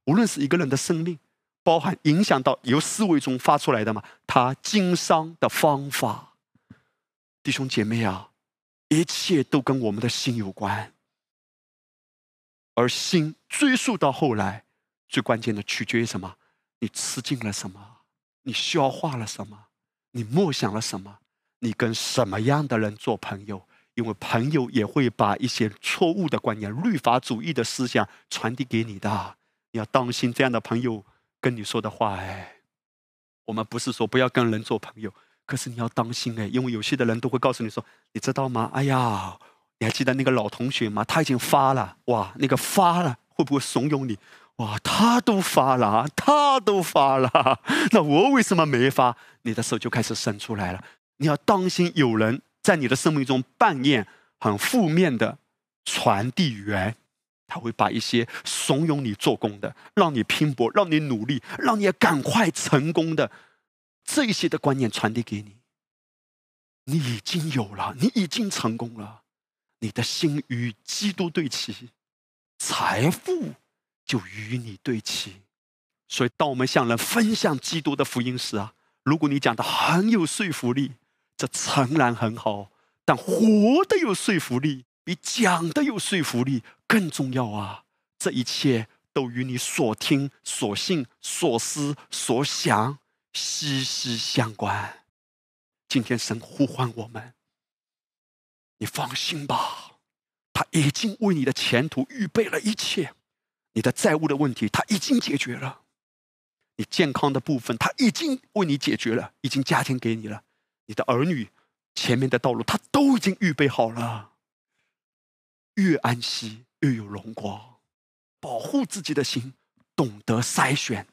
A: 无论是一个人的生命，包含影响到由思维中发出来的嘛，他经商的方法，弟兄姐妹啊，一切都跟我们的心有关，而心追溯到后来。最关键的取决于什么？你吃进了什么？你消化了什么？你默想了什么？你跟什么样的人做朋友？因为朋友也会把一些错误的观念、律法主义的思想传递给你的。你要当心这样的朋友跟你说的话。哎，我们不是说不要跟人做朋友，可是你要当心哎，因为有些的人都会告诉你说：“你知道吗？哎呀，你还记得那个老同学吗？他已经发了哇，那个发了会不会怂恿你？”哇，他都发了，他都发了，那我为什么没发？你的手就开始伸出来了。你要当心，有人在你的生命中扮演很负面的传递员，他会把一些怂恿你做工的、让你拼搏、让你努力、让你赶快成功的这一些的观念传递给你。你已经有了，你已经成功了，你的心与基督对齐，财富就与你对齐。所以，当我们向人分享基督的福音时啊，如果你讲的很有说服力。这诚然很好，但活的有说服力，比讲的有说服力更重要啊！这一切都与你所听、所信、所思、所想息息相关。今天神呼唤我们，你放心吧，他已经为你的前途预备了一切。你的债务的问题他已经解决了，你健康的部分他已经为你解决了，已经加添给你了。你的儿女前面的道路，他都已经预备好了。越安息越有荣光，保护自己的心，懂得筛选，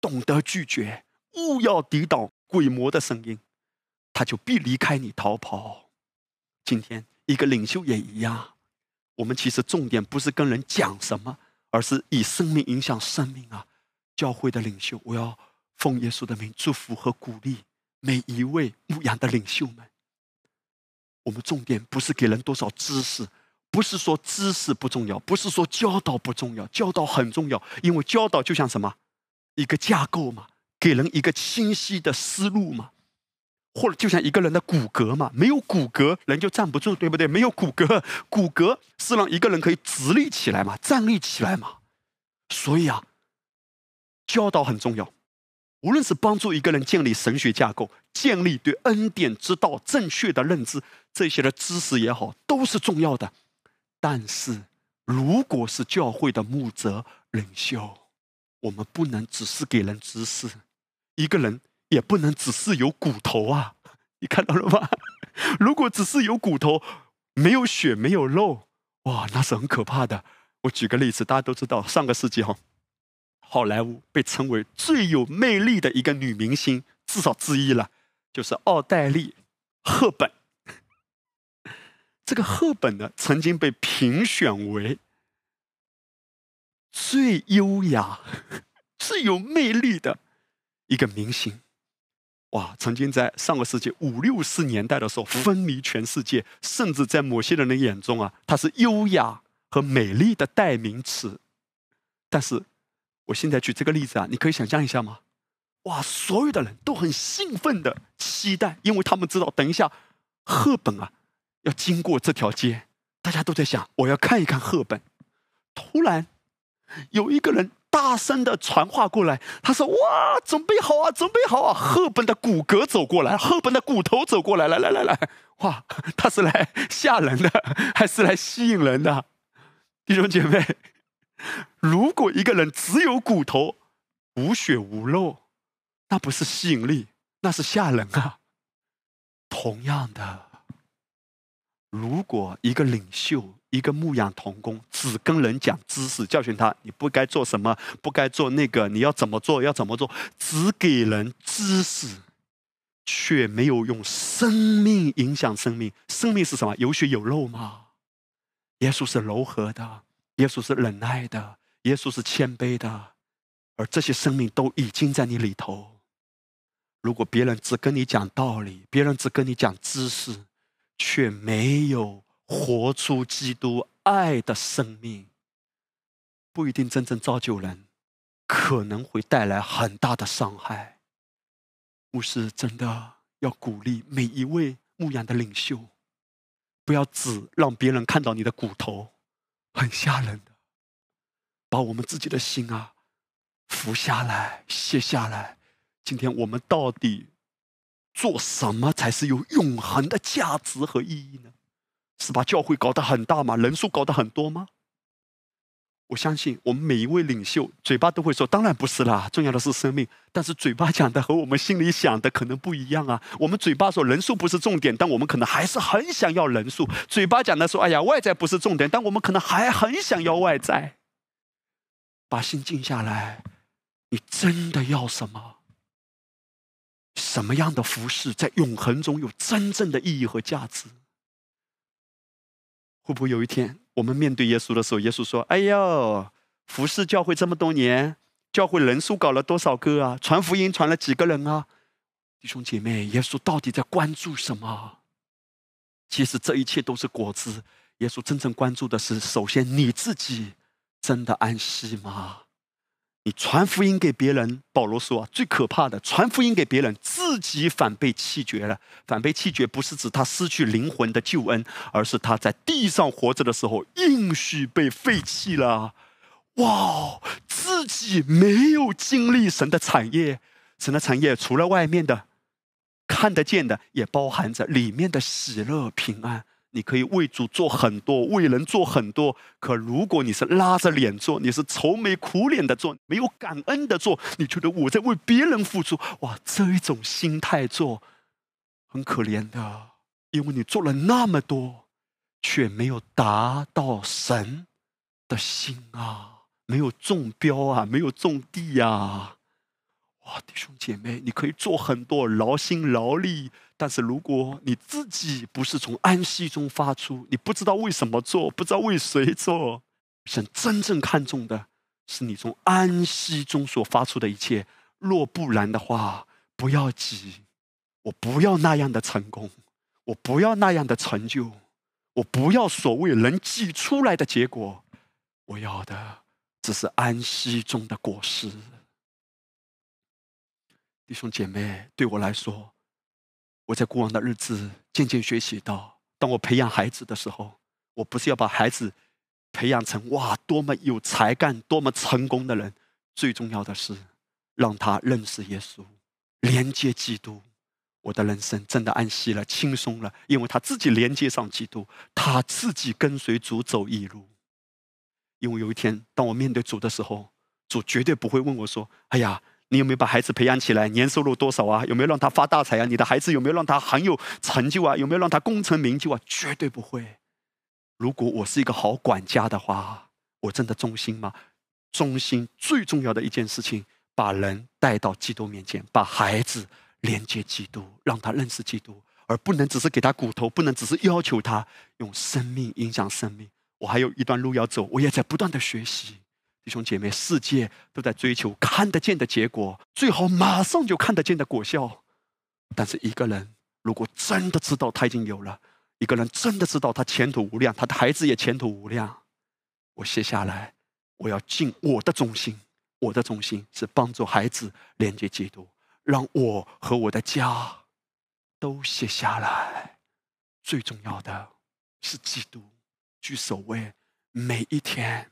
A: 懂得拒绝，勿要抵挡鬼魔的声音，他就必离开你逃跑。今天一个领袖也一样，我们其实重点不是跟人讲什么，而是以生命影响生命啊！教会的领袖，我要奉耶稣的名祝福和鼓励。每一位牧羊的领袖们，我们重点不是给人多少知识，不是说知识不重要，不是说教导不重要，教导很重要，因为教导就像什么，一个架构嘛，给人一个清晰的思路嘛，或者就像一个人的骨骼嘛，没有骨骼人就站不住，对不对？没有骨骼，骨骼是让一个人可以直立起来嘛，站立起来嘛，所以啊，教导很重要。无论是帮助一个人建立神学架构，建立对恩典之道正确的认知，这些的知识也好，都是重要的。但是，如果是教会的牧者领袖，我们不能只是给人知识，一个人也不能只是有骨头啊！你看到了吗？如果只是有骨头，没有血，没有肉，哇，那是很可怕的。我举个例子，大家都知道，上个世纪哈。好莱坞被称为最有魅力的一个女明星，至少之一了，就是奥黛丽·赫本。这个赫本呢，曾经被评选为最优雅、最有魅力的一个明星。哇，曾经在上个世纪五六十年代的时候，风靡全世界，甚至在某些人的眼中啊，它是优雅和美丽的代名词。但是。我现在举这个例子啊，你可以想象一下吗？哇，所有的人都很兴奋的期待，因为他们知道等一下赫本啊要经过这条街，大家都在想我要看一看赫本。突然有一个人大声的传话过来，他说：“哇，准备好啊，准备好啊！”赫本的骨骼走过来，赫本的骨头走过来，来来来来，哇，他是来吓人的，还是来吸引人的？弟兄姐妹。如果一个人只有骨头，无血无肉，那不是吸引力，那是吓人啊。同样的，如果一个领袖、一个牧养童工只跟人讲知识，教训他你不该做什么，不该做那个，你要怎么做，要怎么做，只给人知识，却没有用生命影响生命。生命是什么？有血有肉吗？耶稣是柔和的。耶稣是忍耐的，耶稣是谦卑的，而这些生命都已经在你里头。如果别人只跟你讲道理，别人只跟你讲知识，却没有活出基督爱的生命，不一定真正造就人，可能会带来很大的伤害。牧师真的要鼓励每一位牧羊的领袖，不要只让别人看到你的骨头。很吓人的，把我们自己的心啊扶下来、卸下来。今天我们到底做什么才是有永恒的价值和意义呢？是把教会搞得很大吗？人数搞得很多吗？我相信我们每一位领袖嘴巴都会说：“当然不是啦，重要的是生命。”但是嘴巴讲的和我们心里想的可能不一样啊。我们嘴巴说人数不是重点，但我们可能还是很想要人数。嘴巴讲的说：“哎呀，外在不是重点，但我们可能还很想要外在。”把心静下来，你真的要什么？什么样的服饰在永恒中有真正的意义和价值？会不会有一天我们面对耶稣的时候，耶稣说：“哎呦，服侍教会这么多年，教会人数搞了多少个啊？传福音传了几个人啊？弟兄姐妹，耶稣到底在关注什么？其实这一切都是果子。耶稣真正关注的是，首先你自己真的安息吗？”你传福音给别人，保罗说啊，最可怕的，传福音给别人，自己反被弃绝了。反被弃绝不是指他失去灵魂的救恩，而是他在地上活着的时候，应许被废弃了。哇，自己没有经历神的产业，神的产业除了外面的看得见的，也包含着里面的喜乐平安。你可以为主做很多，为人做很多。可如果你是拉着脸做，你是愁眉苦脸的做，没有感恩的做，你觉得我在为别人付出？哇，这一种心态做，很可怜的，因为你做了那么多，却没有达到神的心啊，没有中标啊，没有种地呀。哇，弟兄姐妹，你可以做很多劳心劳力，但是如果你自己不是从安息中发出，你不知道为什么做，不知道为谁做，神真正看重的是你从安息中所发出的一切。若不然的话，不要急，我不要那样的成功，我不要那样的成就，我不要所谓能挤出来的结果，我要的只是安息中的果实。弟兄姐妹，对我来说，我在过往的日子渐渐学习到，当我培养孩子的时候，我不是要把孩子培养成哇多么有才干、多么成功的人，最重要的是让他认识耶稣，连接基督。我的人生真的安息了、轻松了，因为他自己连接上基督，他自己跟随主走一路。因为有一天，当我面对主的时候，主绝对不会问我说：“哎呀。”你有没有把孩子培养起来？年收入多少啊？有没有让他发大财啊？你的孩子有没有让他很有成就啊？有没有让他功成名就啊？绝对不会。如果我是一个好管家的话，我真的忠心吗？忠心最重要的一件事情，把人带到基督面前，把孩子连接基督，让他认识基督，而不能只是给他骨头，不能只是要求他用生命影响生命。我还有一段路要走，我也在不断的学习。弟兄姐妹，世界都在追求看得见的结果，最好马上就看得见的果效。但是一个人如果真的知道他已经有了，一个人真的知道他前途无量，他的孩子也前途无量。我写下来，我要尽我的忠心，我的忠心是帮助孩子连接基督，让我和我的家都写下来。最重要的是基督居首位，每一天。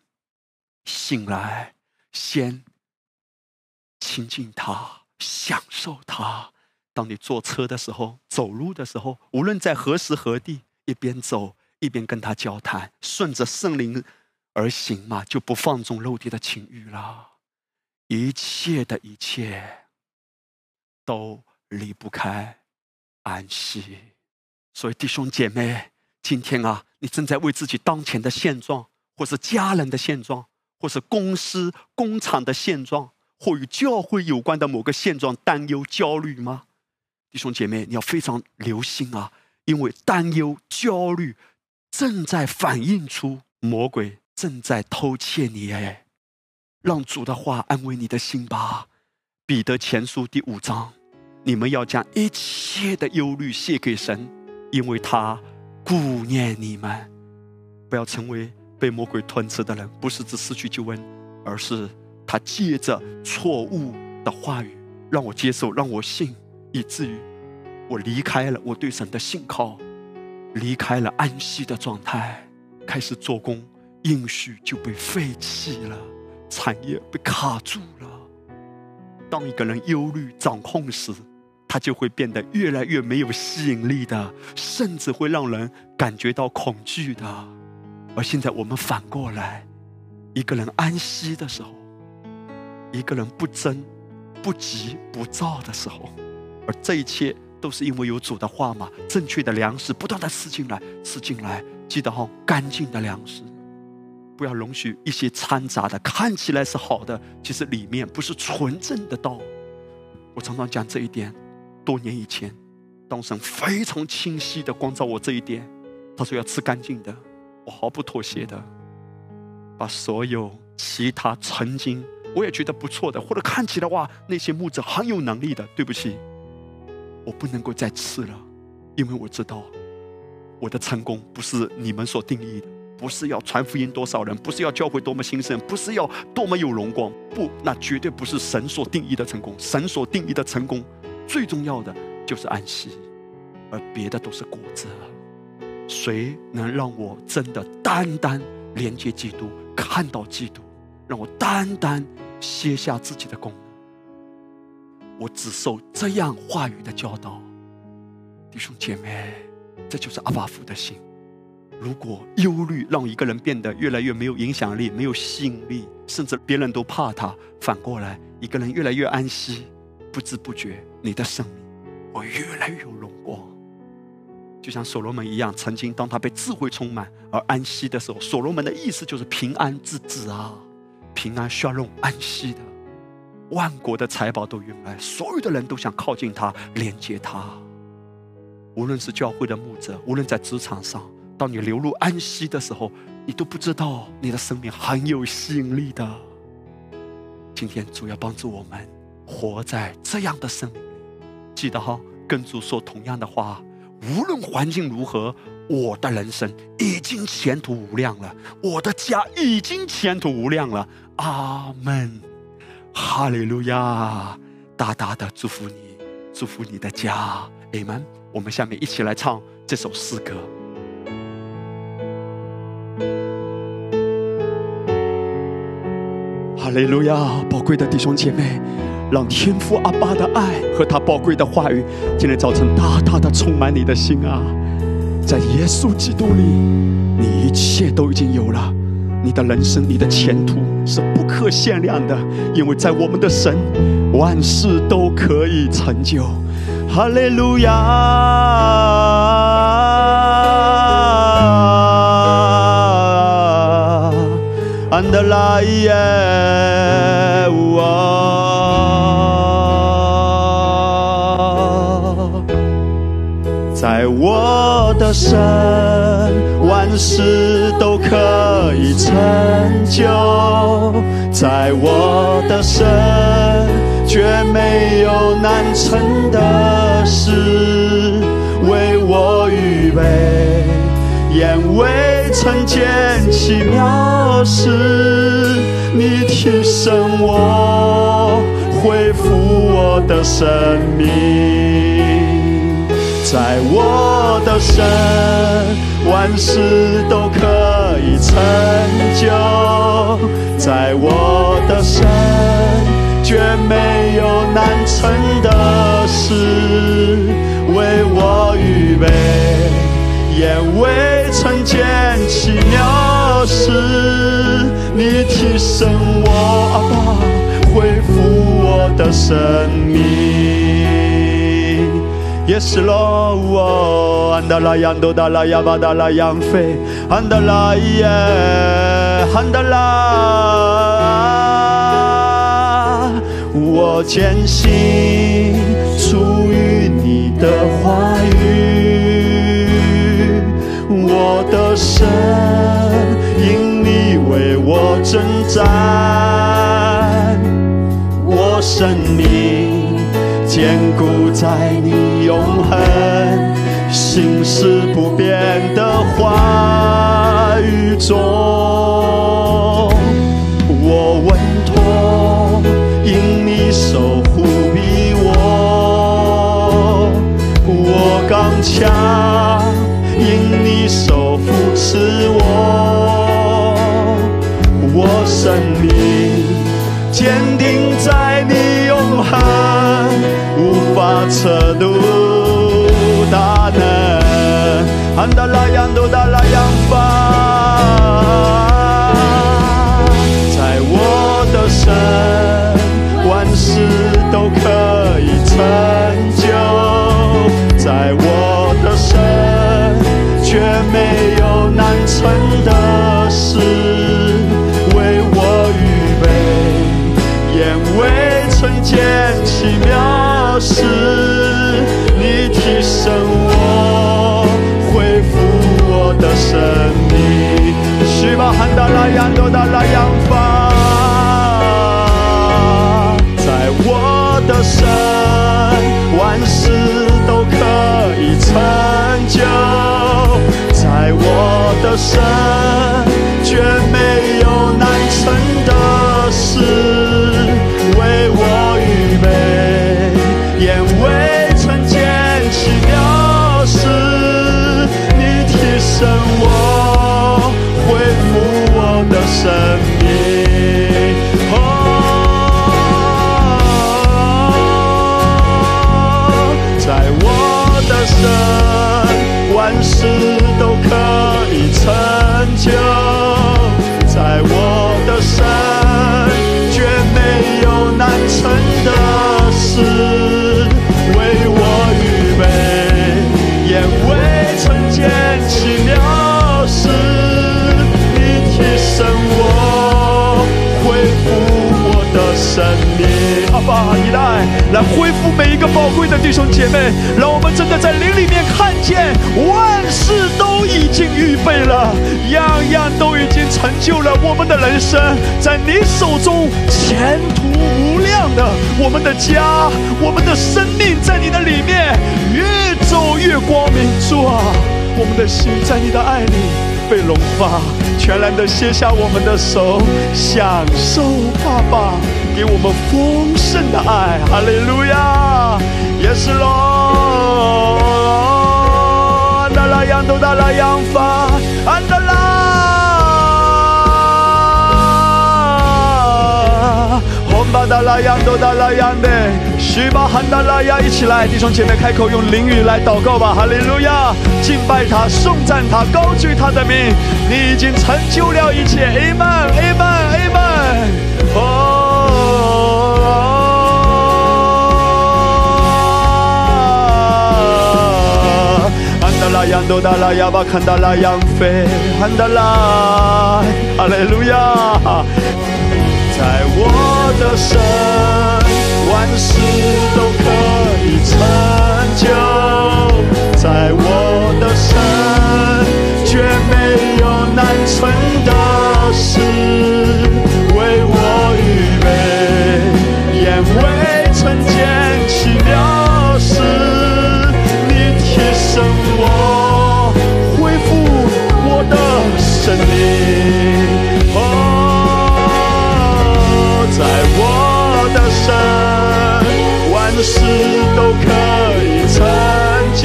A: 醒来，先亲近他，享受他。当你坐车的时候，走路的时候，无论在何时何地，一边走一边跟他交谈，顺着圣灵而行嘛，就不放纵肉体的情欲了。一切的一切都离不开安息。所以弟兄姐妹，今天啊，你正在为自己当前的现状，或是家人的现状。或是公司、工厂的现状，或与教会有关的某个现状担忧、焦虑吗？弟兄姐妹，你要非常留心啊！因为担忧、焦虑正在反映出魔鬼正在偷窃你。哎，让主的话安慰你的心吧。彼得前书第五章：你们要将一切的忧虑卸给神，因为他顾念你们。不要成为。被魔鬼吞吃的人，不是指失去救恩，而是他借着错误的话语让我接受，让我信，以至于我离开了我对神的信靠，离开了安息的状态，开始做工，应许就被废弃了，产业被卡住了。当一个人忧虑掌控时，他就会变得越来越没有吸引力的，甚至会让人感觉到恐惧的。而现在我们反过来，一个人安息的时候，一个人不争、不急、不躁的时候，而这一切都是因为有主的话嘛，正确的粮食不断的吃进来，吃进来，记得哈，干净的粮食，不要容许一些掺杂的，看起来是好的，其实里面不是纯正的道。我常常讲这一点。多年以前，当神非常清晰的光照我这一点，他说要吃干净的，毫不妥协的，把所有其他曾经我也觉得不错的，或者看起来哇那些牧者很有能力的，对不起，我不能够再吃了，因为我知道我的成功不是你们所定义的。不是要传福音多少人，不是要教会多么兴盛，不是要多么有荣光，不，那绝对不是神所定义的成功。神所定义的成功，最重要的就是安息，而别的都是果子。谁能让我真的单单连接基督，看到基督，让我单单卸下自己的功能？我只受这样话语的教导，弟兄姐妹，这就是阿巴夫的心。如果忧虑让一个人变得越来越没有影响力、没有吸引力，甚至别人都怕他；反过来，一个人越来越安息，不知不觉，你的生命会越来越有荣光。就像所罗门一样，曾经当他被智慧充满而安息的时候，所罗门的意思就是平安之子啊，平安需要用安息的，万国的财宝都用来，所有的人都想靠近他、连接他。无论是教会的牧者，无论在职场上。当你流入安息的时候，你都不知道你的生命很有吸引力的。今天主要帮助我们活在这样的生命里，记得哈，跟主说同样的话：无论环境如何，我的人生已经前途无量了，我的家已经前途无量了。阿门，哈利路亚！大大的祝福你，祝福你的家。阿门。我们下面一起来唱这首诗歌。哈利路亚，宝贵的弟兄姐妹，让天父阿爸的爱和他宝贵的话语，今天早晨大大的充满你的心啊！在耶稣基督里，你一切都已经有了，你的人生、你的前途是不可限量的，因为在我们的神，万事都可以成就。哈利路亚。安德拉耶，在我的身，万事都可以成就；在我的身，却没有难成的事，为我预备，眼为。曾见奇妙事，你提升我，恢复我的生命，在我的神，万事都可以成就，在我的神，绝没有难成的事，为我预备。也为曾见奇妙事，你提升我，阿爸，恢复我的生命。也是喽，我安达拉扬多达拉亚巴达拉扬飞，安达拉耶，安达拉，我坚信出于你的话语。我的神，因你为我征战，我生命坚固在你永恒、心事不变的话语中。我稳妥，因你守护庇我，我刚强。是我，我生命坚定在你永恒，无法测度大能。存的事为我预备，眼未曾见奇妙事，你提升我，恢复我的生命。西藏汉达拉羊。绝来恢复每一个宝贵的弟兄姐妹，让我们真的在灵里面看见，万事都已经预备了，样样都已经成就了。我们的人生在你手中，前途无量的。我们的家，我们的生命在你的里面越走越光明。主啊，我们的心在你的爱里。被融化，全然的卸下我们的手，享受爸爸给我们丰盛的爱。哈利路亚，Yes Lord，安达拉扬都达拉扬，巴达拉扬多达拉扬的，许巴汉达拉亚，一起来，弟兄姐妹开口用灵语来祷告吧。哈利路亚，敬拜他，颂赞他，高举他的名，你已经成就了一切。Amen，Amen，Amen。哦，达拉扬多达拉亚巴坎达拉扬飞，安达拉，哈利路亚。在我的神，万事都可以成就。在我的神，绝没有难成的事，为我预备，眼未曾见奇妙事，你提升我，恢复我的生命。事都可以成就。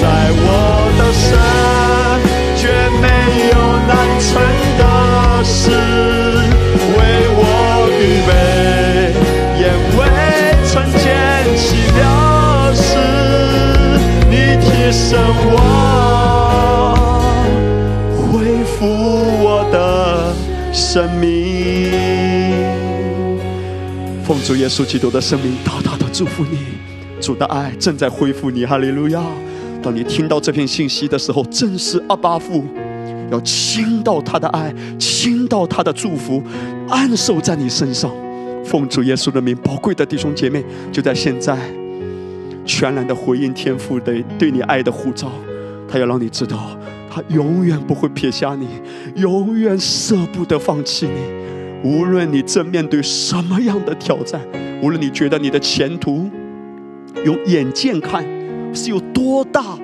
A: 在我的身，却没有难成的事，为我预备，也未曾见奇妙事，你提升我，恢复我的生命。主耶稣基督的生命，大大的祝福你。主的爱正在恢复你，哈利路亚！当你听到这片信息的时候，正是阿巴父要倾到他的爱，倾到他的祝福，安守在你身上。奉主耶稣的名，宝贵的弟兄姐妹，就在现在，全然的回应天父的对你爱的呼召。他要让你知道，他永远不会撇下你，永远舍不得放弃你。无论你正面对什么样的挑战，无论你觉得你的前途用眼见看是有多大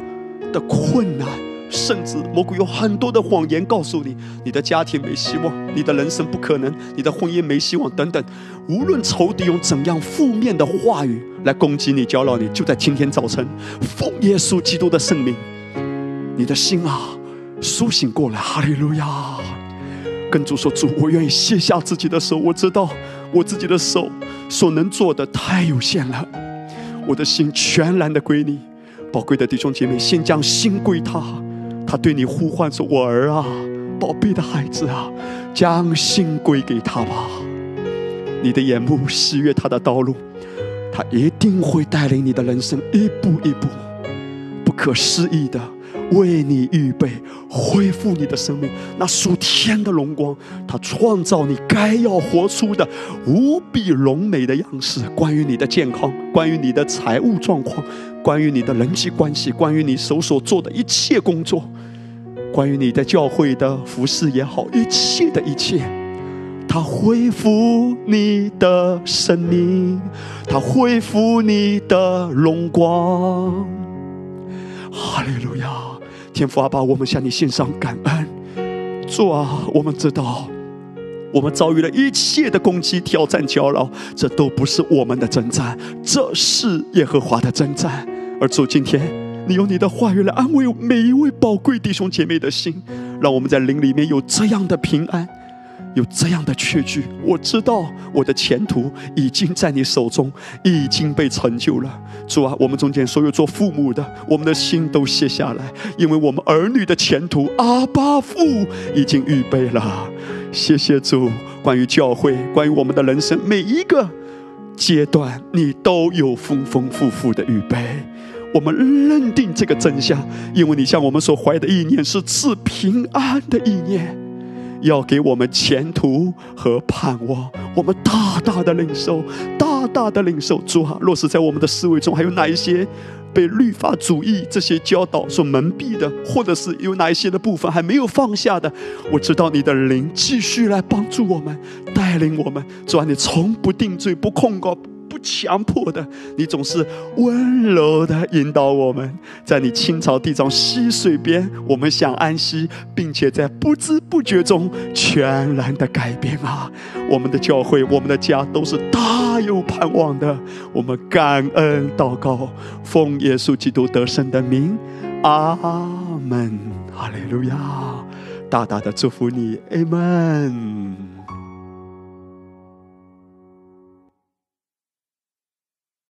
A: 的困难，甚至魔鬼有很多的谎言告诉你，你的家庭没希望，你的人生不可能，你的婚姻没希望等等。无论仇敌用怎样负面的话语来攻击你、搅扰你，就在今天早晨，奉耶稣基督的圣名，你的心啊，苏醒过来，哈利路亚！跟主说，主，我愿意卸下自己的手，我知道我自己的手所能做的太有限了，我的心全然的归你。宝贵的弟兄姐妹，先将心归他，他对你呼唤说：“我儿啊，宝贝的孩子啊，将心归给他吧。”你的眼目喜悦他的道路，他一定会带领你的人生一步一步，不可思议的为你预备，恢复你的生命。那属天的荣光，他创造你该要活出的无比荣美的样式。关于你的健康，关于你的财务状况，关于你的人际关系，关于你手所做的一切工作，关于你在教会的服饰也好，一切的一切。他恢复你的生命，他恢复你的荣光。哈利路亚！天父阿爸，我们向你献上感恩。主啊，我们知道，我们遭遇了一切的攻击、挑战、搅扰，这都不是我们的征战，这是耶和华的征战。而主，今天你用你的话语来安慰每一位宝贵弟兄姐妹的心，让我们在灵里面有这样的平安。有这样的确据，我知道我的前途已经在你手中，已经被成就了。主啊，我们中间所有做父母的，我们的心都卸下来，因为我们儿女的前途，阿爸父已经预备了。谢谢主，关于教会，关于我们的人生每一个阶段，你都有丰丰富富的预备。我们认定这个真相，因为你向我们所怀的意念是赐平安的意念。要给我们前途和盼望，我们大大的领受，大大的领受。主啊，若是在我们的思维中还有哪一些被律法主义这些教导所蒙蔽的，或者是有哪一些的部分还没有放下的，我知道你的灵继续来帮助我们，带领我们。主啊，你从不定罪，不控告。强迫的，你总是温柔的引导我们，在你青草地上溪水边，我们想安息，并且在不知不觉中全然的改变啊！我们的教会，我们的家都是大有盼望的。我们感恩祷告，奉耶稣基督得胜的名，阿门，哈利路亚！大大的祝福你，阿门。